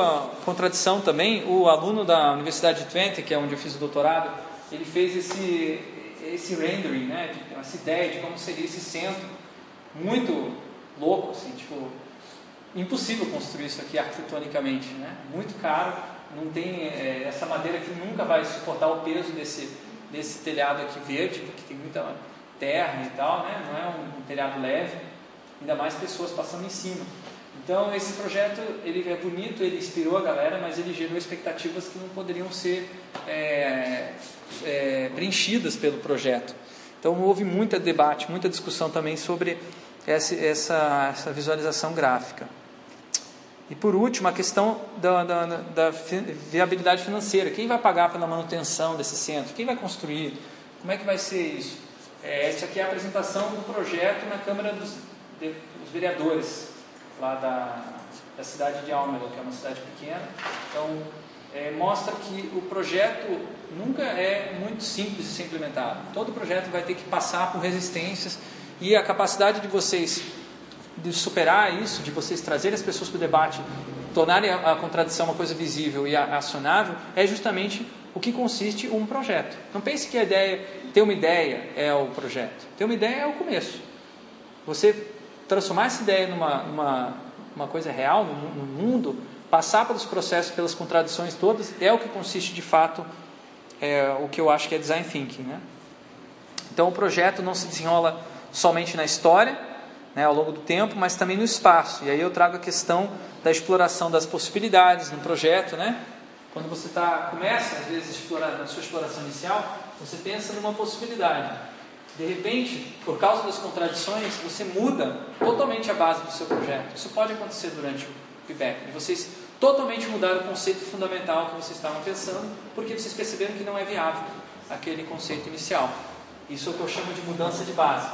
contradição também, o aluno da Universidade de Twente, que é onde eu fiz o doutorado, ele fez esse, esse rendering, né? Essa ideia de como seria esse centro, muito louco, assim, tipo, impossível construir isso aqui arquitetonicamente, né? Muito caro não tem é, essa madeira que nunca vai suportar o peso desse, desse telhado aqui verde, porque tem muita terra e tal, né? não é um, um telhado leve, ainda mais pessoas passando em cima. Então esse projeto ele é bonito, ele inspirou a galera, mas ele gerou expectativas que não poderiam ser é, é, preenchidas pelo projeto. Então houve muito debate, muita discussão também sobre essa, essa, essa visualização gráfica. E por último, a questão da, da, da, viabilidade financeira. Quem vai pagar pela manutenção desse centro? Quem vai construir? Como é que vai ser isso? É, essa aqui é a apresentação do projeto na Câmara dos, de, dos Vereadores, lá da, da cidade de Almelo, que é uma cidade pequena. Então, é, mostra que o projeto nunca é muito simples de ser implementado. Todo projeto vai ter que passar por resistências e a capacidade de vocês de superar isso, de vocês trazerem as pessoas para o debate, tornarem a, a, contradição uma coisa visível e a, acionável, é justamente o que consiste um projeto. Não pense que a ideia, ter uma ideia é o projeto. Ter uma ideia é o começo. Você transformar essa ideia numa, numa uma coisa real no, no mundo, passar pelos processos, pelas contradições todas, é o que consiste de fato é, o que eu acho que é design thinking. Né? Então o projeto não se desenrola somente na história, né, ao longo do tempo, mas também no espaço. E aí eu trago a questão da exploração das possibilidades no projeto, né? Quando você tá, começa, às vezes, explorar, na sua exploração inicial, você pensa numa possibilidade. De repente, por causa das contradições, você muda totalmente a base do seu projeto. Isso pode acontecer durante o feedback. Vocês totalmente mudaram o conceito fundamental que vocês estavam pensando, porque vocês perceberam que não é viável aquele conceito inicial. Isso é o que eu chamo de mudança de base.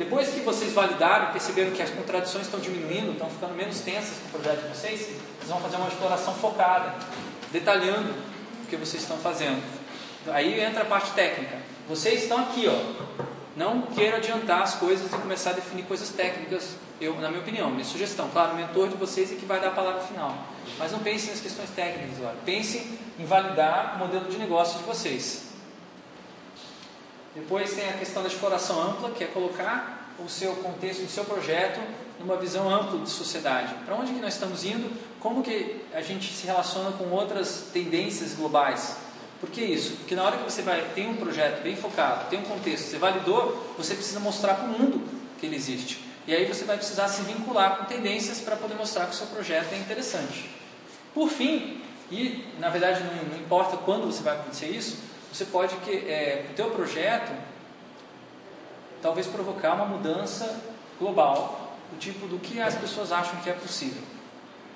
Depois que vocês validaram, perceberam que as contradições estão diminuindo, estão ficando menos tensas com o projeto de vocês, vocês vão fazer uma exploração focada, detalhando o que vocês estão fazendo. Aí entra a parte técnica. Vocês estão aqui, ó. Não quero adiantar as coisas e começar a definir coisas técnicas, eu, na minha opinião, minha sugestão. Claro, o mentor de vocês é que vai dar a palavra final. Mas não pensem nas questões técnicas agora. Pensem em validar o modelo de negócio de vocês. Depois tem a questão da exploração ampla, que é colocar o seu contexto, o seu projeto numa visão ampla de sociedade. Para onde que nós estamos indo? Como que a gente se relaciona com outras tendências globais? Por que isso? Porque na hora que você vai tem um projeto bem focado, tem um contexto, você validou, você precisa mostrar para o mundo que ele existe. E aí você vai precisar se vincular com tendências para poder mostrar que o seu projeto é interessante. Por fim, e na verdade não, não importa quando você vai acontecer isso, você pode que é, o teu projeto talvez provocar uma mudança global do tipo do que as pessoas acham que é possível.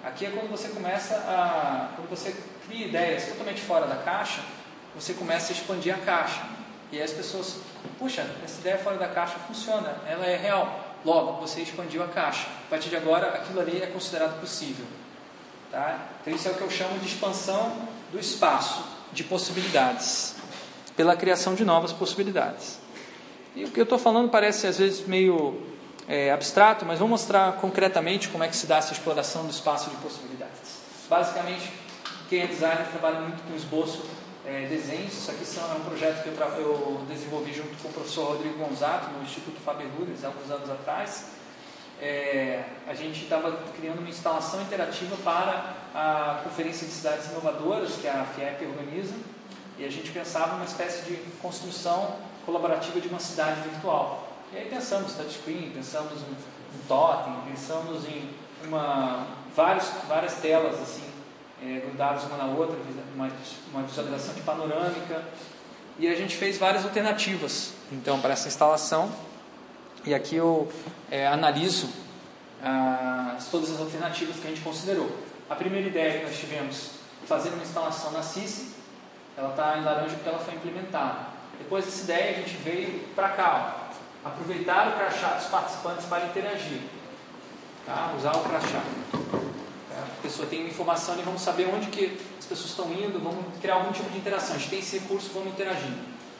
Aqui é quando você começa a, quando você cria ideias totalmente fora da caixa, você começa a expandir a caixa. E aí as pessoas, puxa, essa ideia fora da caixa funciona, ela é real. Logo, você expandiu a caixa. A partir de agora, aquilo ali é considerado possível. Tá? Então, isso é o que eu chamo de expansão do espaço de possibilidades, pela criação de novas possibilidades. E o que eu estou falando parece às vezes meio é, abstrato, mas vou mostrar concretamente como é que se dá essa exploração do espaço de possibilidades. Basicamente, quem é designer trabalha muito com esboço, é, desenhos. Isso aqui são, é um projeto que eu, eu, desenvolvi junto com o professor Rodrigo Gonzato no Instituto Faber Lunes, há alguns anos atrás. É, a gente estava criando uma instalação interativa para a Conferência de Cidades Inovadoras, que a FIEP organiza, e a gente pensava uma espécie de construção colaborativa de uma cidade virtual. E aí pensamos em touchscreen, pensamos em um totem, pensamos em uma, vários, várias telas assim, é, grudadas uma na outra, uma, uma visualização de panorâmica. E a gente fez várias alternativas então para essa instalação. E aqui eu é, analiso ah, todas as alternativas que a gente considerou. A primeira ideia que nós tivemos, fazer uma instalação na CIS, ela está em laranja porque ela foi implementada. Depois dessa ideia, a gente veio para cá, ó, aproveitar o crachá dos participantes para interagir. Tá? Usar o crachá. Tá? A pessoa tem informação e vamos saber onde que as pessoas estão indo, vamos criar algum tipo de interação. A gente tem esse recurso, vamos interagir.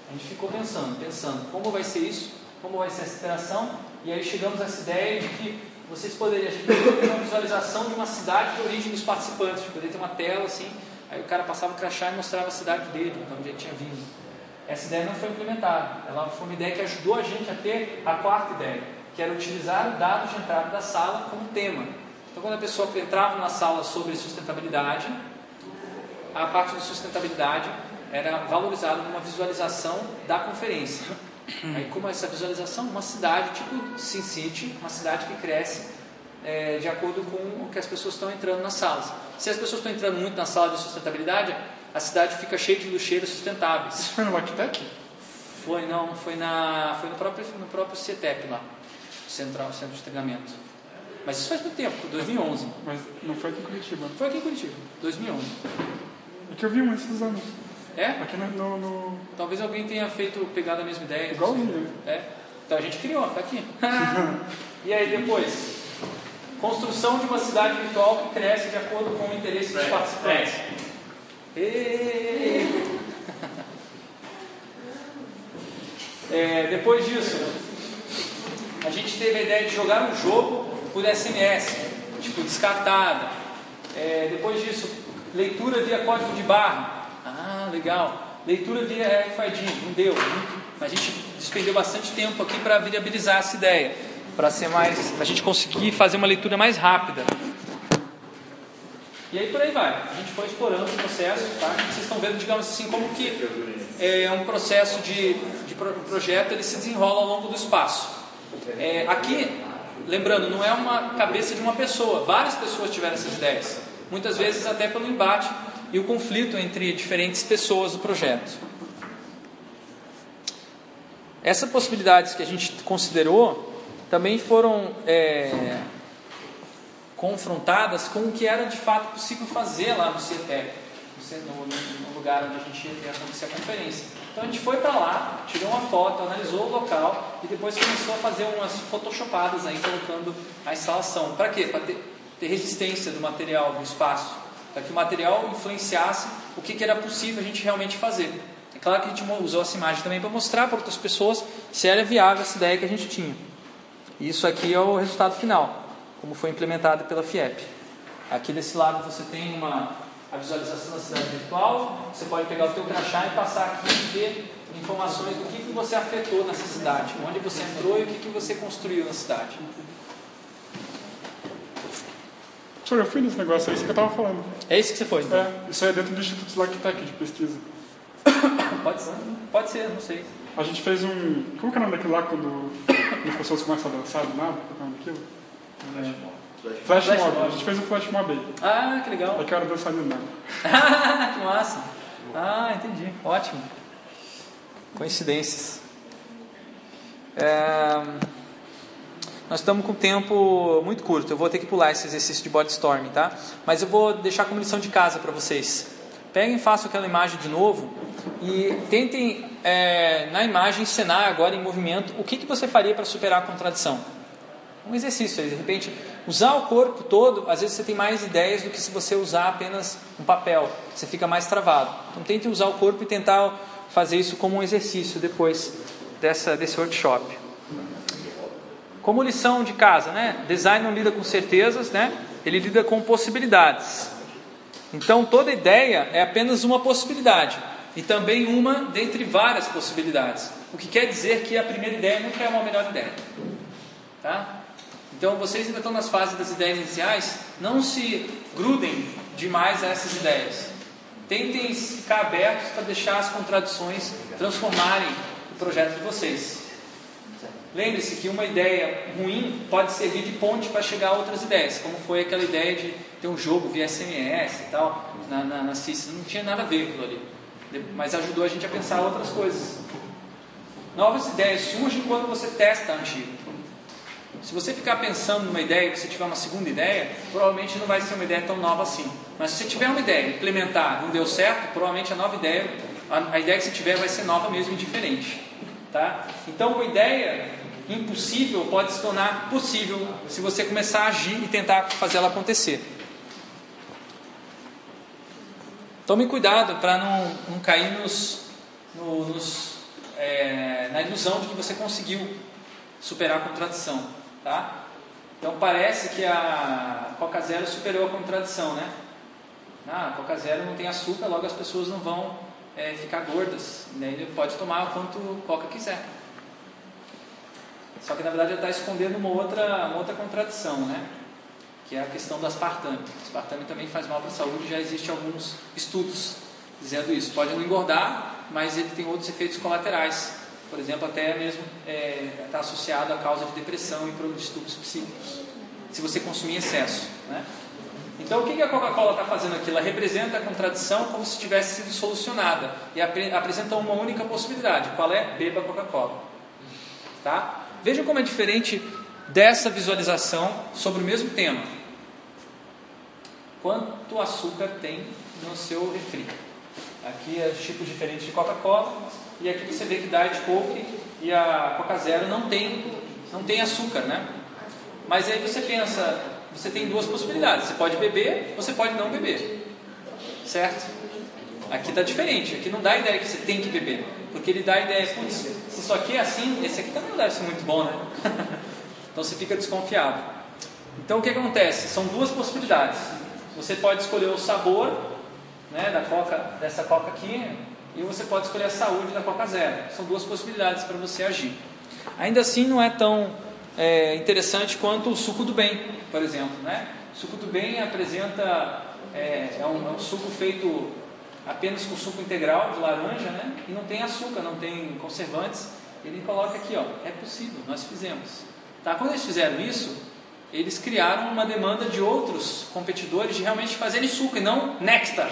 A gente ficou pensando, pensando, como vai ser isso, como vai ser essa interação, e aí chegamos a essa ideia de que vocês poderiam, a gente poderia ter uma visualização de uma cidade de origem dos participantes, poderia ter uma tela assim, aí o cara passava o crachá e mostrava a cidade dele, então onde ele tinha vindo. Essa ideia não foi implementada. Ela foi uma ideia que ajudou a gente a ter a quarta ideia, que era utilizar o dado de entrada da sala como tema. Então, quando a pessoa entrava na sala sobre sustentabilidade, a parte de sustentabilidade era valorizada numa visualização da conferência. Aí, como essa visualização, uma cidade tipo Sin City, uma cidade que cresce é, de acordo com o que as pessoas estão entrando nas salas. Se as pessoas estão entrando muito na sala de sustentabilidade, a cidade fica cheia de lixeiros sustentáveis. Isso foi no Lactec? Foi, não, foi, na, foi no próprio, no próprio CETEP lá, Central, Centro de Treinamento. Mas isso faz muito tempo, 2011. Mas não foi aqui em Curitiba? Foi aqui em Curitiba, 2011. É que eu vi um esses anos. É? Aqui no, no, no... Talvez alguém tenha feito, pegado a mesma ideia. Igualzinho. É. Então a gente criou, tá aqui. e aí depois? Construção de uma cidade virtual que cresce de acordo com o interesse dos participantes. É, depois disso, a gente teve a ideia de jogar um jogo por SMS, tipo descartada. É, depois disso, leitura via código de barra. Ah, legal. Leitura via RFID, não deu. A gente despendeu bastante tempo aqui para viabilizar essa ideia, para ser mais, a gente conseguir fazer uma leitura mais rápida. E aí por aí vai. A gente foi explorando o processo, tá? Vocês estão vendo, digamos assim, como que é um processo de, de projeto ele se desenrola ao longo do espaço. É, aqui, lembrando, não é uma cabeça de uma pessoa. Várias pessoas tiveram essas ideias. Muitas vezes até pelo embate e o conflito entre diferentes pessoas do projeto. Essas possibilidades que a gente considerou também foram é, confrontadas com o que era de fato possível fazer lá no CETEC, no, no, lugar onde a gente ia acontecer a conferência. Então a gente foi para lá, tirou uma foto, analisou o local e depois começou a fazer umas photoshopadas aí, colocando a instalação. Para quê? Para ter, ter, resistência do material, do espaço, para que o material influenciasse o que, que era possível a gente realmente fazer. É claro que a gente usou essa imagem também para mostrar para outras pessoas se era viável essa ideia que a gente tinha. Isso aqui é o resultado final, como foi implementado pela FIEP. Aqui desse lado você tem uma a visualização da cidade virtual, você pode pegar o teu crachá e passar aqui e ver informações do que, que você afetou nessa cidade, onde você entrou e o que, que você construiu na cidade. Senhor, eu fui nesse negócio, é isso que eu estava falando. É isso que você foi, então? É, isso aí é dentro do Instituto Lactec de pesquisa. pode, pode ser, não sei. A gente fez um. Como que é o nome daquilo lá quando as pessoas começam a dançar do nada? Qual é o nome daquilo? É... Flash, Flash mob. mob. A gente fez um flash mob aí. Ah, que legal. Aí que era dançar do nada. que massa. Ah, entendi. Ótimo. Coincidências. É, Nós estamos com tempo muito curto. Eu vou ter que pular esse exercício de body storming, tá? Mas eu vou deixar como lição de casa para vocês. Peguem, façam aquela imagem de novo e tentem é, na imagem encenar agora em movimento o que, que você faria para superar a contradição. Um exercício de repente, usar o corpo todo, às vezes você tem mais ideias do que se você usar apenas um papel, você fica mais travado. Então tente usar o corpo e tentar fazer isso como um exercício depois dessa, desse workshop. Como lição de casa, né? Design não lida com certezas, né? Ele lida com possibilidades. Então toda ideia é apenas uma possibilidade e também uma dentre várias possibilidades. O que quer dizer que a primeira ideia nunca é uma melhor ideia. Tá? Então vocês ainda estão nas fases das ideias iniciais, não se grudem demais a essas ideias. Tentem ficar abertos para deixar as contradições transformarem o projeto de vocês. Lembre-se que uma ideia ruim pode servir de ponte para chegar a outras ideias, como foi aquela ideia de ter um jogo via SMS e tal, na, na, na CIS. Não tinha nada a ver com aquilo ali, mas ajudou a gente a pensar outras coisas. Novas ideias surgem quando você testa a antiga. Se você ficar pensando numa ideia e você tiver uma segunda ideia, provavelmente não vai ser uma ideia tão nova assim. Mas se você tiver uma ideia, implementar, não deu certo, provavelmente a nova ideia, a, a ideia que você tiver vai ser nova mesmo e diferente. Tá? Então, uma ideia impossível pode se tornar possível se você começar a agir e tentar fazer ela acontecer. Tome cuidado para não, não cair nos, no- nos, é, na ilusão de que você conseguiu superar a contradição. Tá? Então parece que a Coca Zero superou a contradição, né? Ah, a Coca Zero não tem açúcar, logo as pessoas não vão é, ficar gordas. E daí pode tomar quanto Coca quiser. Só que na verdade ele está escondendo uma outra, uma outra contradição, né? Que é a questão do aspartame. O aspartame também faz mal para a saúde, já existem alguns estudos dizendo isso. Pode não engordar, mas ele tem outros efeitos colaterais. Por exemplo, até mesmo está associado à causa de depressão e para distúrbios psíquicos, se você consumir em excesso. Né? Então, o que a Coca-Cola está fazendo aqui? Ela representa a contradição como se tivesse sido solucionada e apre- apresenta uma única possibilidade. Qual é? Beba Coca-Cola. Tá? Veja como é diferente dessa visualização sobre o mesmo tema. Quanto açúcar tem no seu refri? Aqui é os tipos diferentes de Coca-Cola e aqui você vê que Diet Coke e a Coca Zero não tem, não tem açúcar, né? Mas aí você pensa, você tem duas possibilidades. Você pode beber, você pode não beber. Certo? Aqui está diferente. Aqui não dá a ideia que você tem que beber. Porque ele dá a ideia, se isso aqui é assim, esse aqui também não deve ser muito bom, né? então você fica desconfiado. Então o que acontece? São duas possibilidades. Você pode escolher o sabor né, da coca, dessa coca aqui, e você pode escolher a saúde da Coca Zero. São duas possibilidades para você agir. Ainda assim, não é tão é, interessante quanto o suco do bem, por exemplo. Né? O suco do bem apresenta é, é um, é um suco feito apenas com suco integral de laranja, né? E não tem açúcar, não tem conservantes. Ele coloca aqui, ó, é possível, nós fizemos. Tá? Quando eles fizeram isso, eles criaram uma demanda de outros competidores de realmente fazerem suco e não néctar.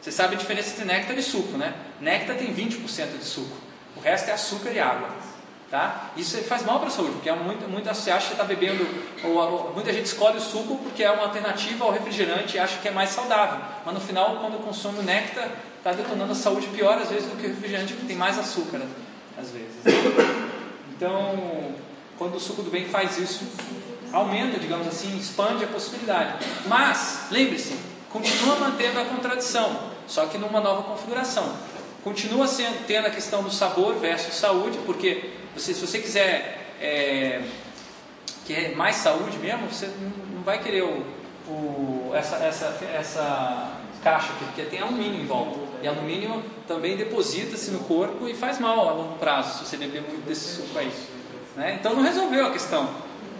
Você sabe a diferença entre néctar e suco, né? Néctar tem 20% de suco, o resto é açúcar e água. Tá? Isso faz mal para a saúde, porque é muito, muita, você acha que está bebendo, ou, ou, muita gente escolhe o suco porque é uma alternativa ao refrigerante e acha que é mais saudável. Mas no final, quando consome o néctar, está detonando a saúde pior às vezes do que o refrigerante, porque tem mais açúcar, né? às vezes. Então, quando o suco do bem faz isso, aumenta, digamos assim, expande a possibilidade. Mas, lembre-se, continua mantendo a contradição, só que numa nova configuração. Continua sendo, tendo a questão do sabor versus saúde, porque você, se você quiser é, quer mais saúde mesmo, você não vai querer o, o, essa, essa, essa caixa aqui, porque tem alumínio em volta. E alumínio também deposita-se no corpo e faz mal a longo prazo, se você beber muito desse suco aí. Né? Então não resolveu a questão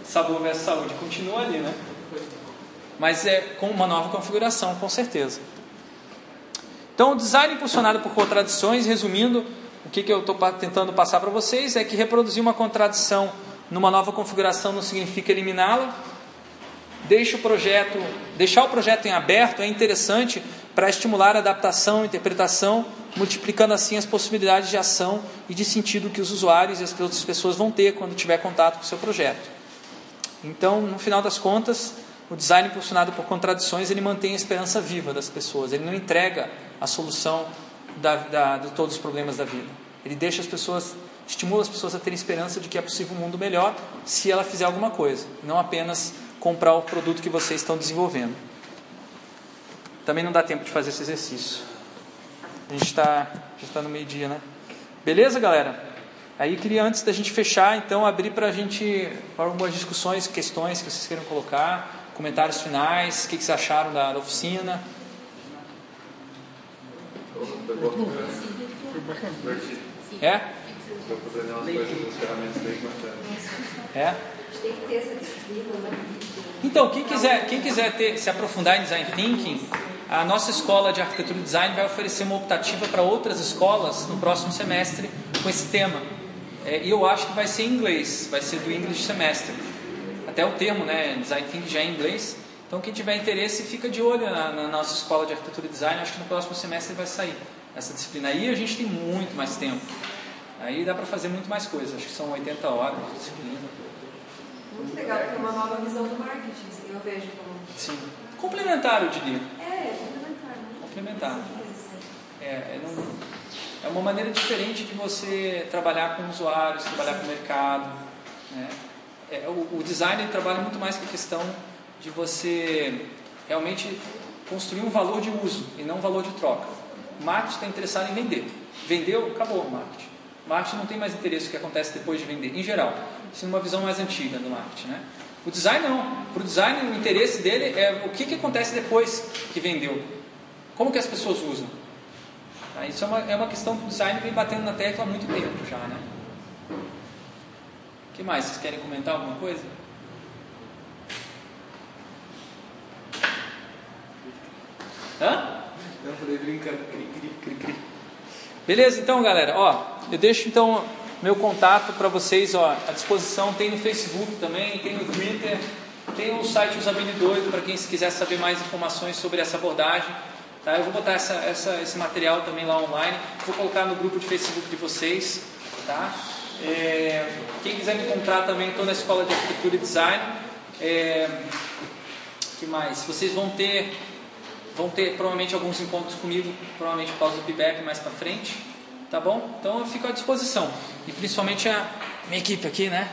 sabor versus saúde, continua ali, né? Mas é com uma nova configuração, com certeza. Então, o design impulsionado por contradições, resumindo, o que, que eu estou tentando passar para vocês é que reproduzir uma contradição numa nova configuração não significa eliminá-la. Deixa o projeto, deixar o projeto em aberto é interessante para estimular a adaptação, interpretação, multiplicando assim as possibilidades de ação e de sentido que os usuários e as outras pessoas vão ter quando tiver contato com o seu projeto. Então, no final das contas, o design impulsionado por contradições ele mantém a esperança viva das pessoas. Ele não entrega a solução da, da, de todos os problemas da vida. Ele deixa as pessoas, estimula as pessoas a terem esperança de que é possível um mundo melhor se ela fizer alguma coisa, não apenas comprar o produto que vocês estão desenvolvendo. Também não dá tempo de fazer esse exercício. A gente está já está no meio-dia, né? Beleza, galera? Aí queria, antes da gente fechar, então, abrir para a gente algumas discussões, questões que vocês queiram colocar, comentários finais, o que, que vocês acharam da, da oficina. É? É? Então, quem quiser, quem quiser ter, se aprofundar em design thinking, a nossa escola de arquitetura e design vai oferecer uma optativa para outras escolas no próximo semestre com esse tema. É, e eu acho que vai ser em inglês, vai ser do English Semester. Até o termo, né, design thinking já é em inglês. Então, quem tiver interesse, fica de olho na, na nossa escola de arquitetura e design. Acho que no próximo semestre vai sair essa disciplina. Aí a gente tem muito mais tempo. Aí dá para fazer muito mais coisas. Acho que são 80 horas de disciplina. Muito legal, porque é uma nova visão do marketing, assim, eu vejo como. Sim. Complementar, eu diria. Complementar. É, é, não, é uma maneira diferente de você trabalhar com usuários, trabalhar com o mercado. Né? É, o, o design trabalha muito mais com a questão de você realmente construir um valor de uso e não um valor de troca. O marketing está interessado em vender. Vendeu, acabou o marketing. O marketing não tem mais interesse no que acontece depois de vender, em geral. Isso é uma visão mais antiga do marketing. Né? O design não. Para o design, o interesse dele é o que, que acontece depois que vendeu. Como que as pessoas usam. Tá? Isso é uma, é uma questão que o design vem batendo na tecla há muito tempo já. Né? O que mais? Vocês querem comentar alguma coisa? Hã? Eu falei brincando, cri, cri, cri, cri. Beleza, então galera, ó, eu deixo então meu contato para vocês ó, à disposição, tem no Facebook também, tem no Twitter, tem o site Usabilidoido para quem quiser saber mais informações sobre essa abordagem. Tá? Eu vou botar essa, essa, esse material também lá online, vou colocar no grupo de Facebook de vocês. Tá? É, quem quiser me encontrar também, estou na Escola de Arquitetura e Design. É, que mais? Vocês vão ter vão ter provavelmente alguns encontros comigo, provavelmente por causa do feedback mais para frente, tá bom? Então eu fico à disposição e principalmente a minha equipe aqui, né?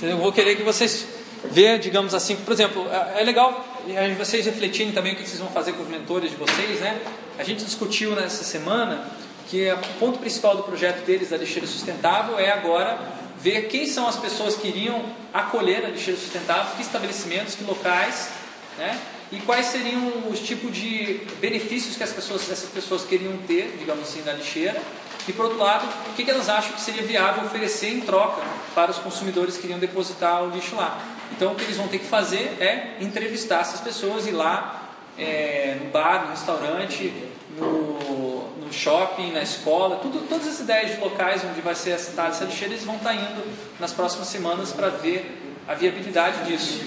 Eu vou querer que vocês vejam, digamos assim, por exemplo, é, é legal vocês refletirem também o que vocês vão fazer com os mentores de vocês, né? A gente discutiu nessa semana que o ponto principal do projeto deles da lixeira sustentável é agora ver quem são as pessoas que iriam acolher a lixeira sustentável, que estabelecimentos, que locais, né? e quais seriam os tipos de benefícios que as pessoas, essas pessoas queriam ter, digamos assim, na lixeira, e por outro lado, o que, elas acham que seria viável oferecer em troca para os consumidores que iriam depositar o lixo lá. Então, o que eles vão ter que fazer é entrevistar essas pessoas, ir lá é, no bar, no restaurante, no, no shopping, na escola, tudo, todas as ideias de locais onde vai ser assentada essa lixeira, eles vão estar indo nas próximas semanas para ver a viabilidade disso.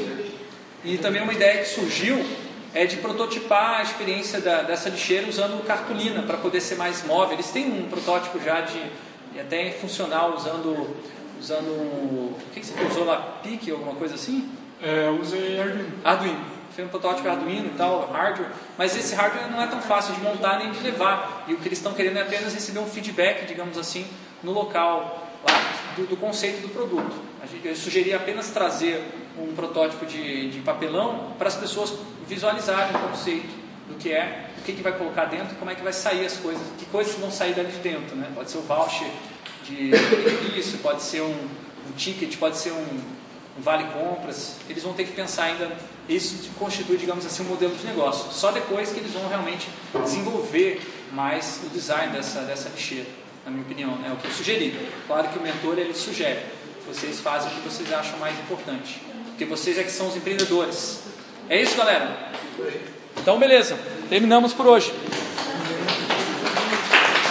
E também uma ideia que surgiu é de prototipar a experiência da, dessa lixeira usando cartolina para poder ser mais móvel. Eles têm um protótipo já de até funcional usando usando o que, que você usou lá, PIC ou alguma coisa assim? É, eu usei Arduino. Arduino. Foi um protótipo Arduino e tal, hardware, mas esse hardware não é tão fácil de montar nem de levar. E o que eles estão querendo é apenas receber um feedback, digamos assim, no local lá do, do conceito do produto. Eu sugeri apenas trazer um protótipo de, de papelão para as pessoas visualizarem o conceito do que é, o que, que vai colocar dentro e como é que vai sair as coisas, que coisas vão sair dali de dentro. Né? Pode ser o voucher de benefício, pode ser um, um ticket, pode ser um, um vale compras. Eles vão ter que pensar ainda, isso constitui, digamos assim, um modelo de negócio. Só depois que eles vão realmente desenvolver mais o design dessa, dessa lixeira, na minha opinião, é o que eu sugeri. Claro que o mentor ele sugere, vocês fazem o que vocês acham mais importante porque vocês é que são os empreendedores. É isso, galera? Então, beleza. Terminamos por hoje.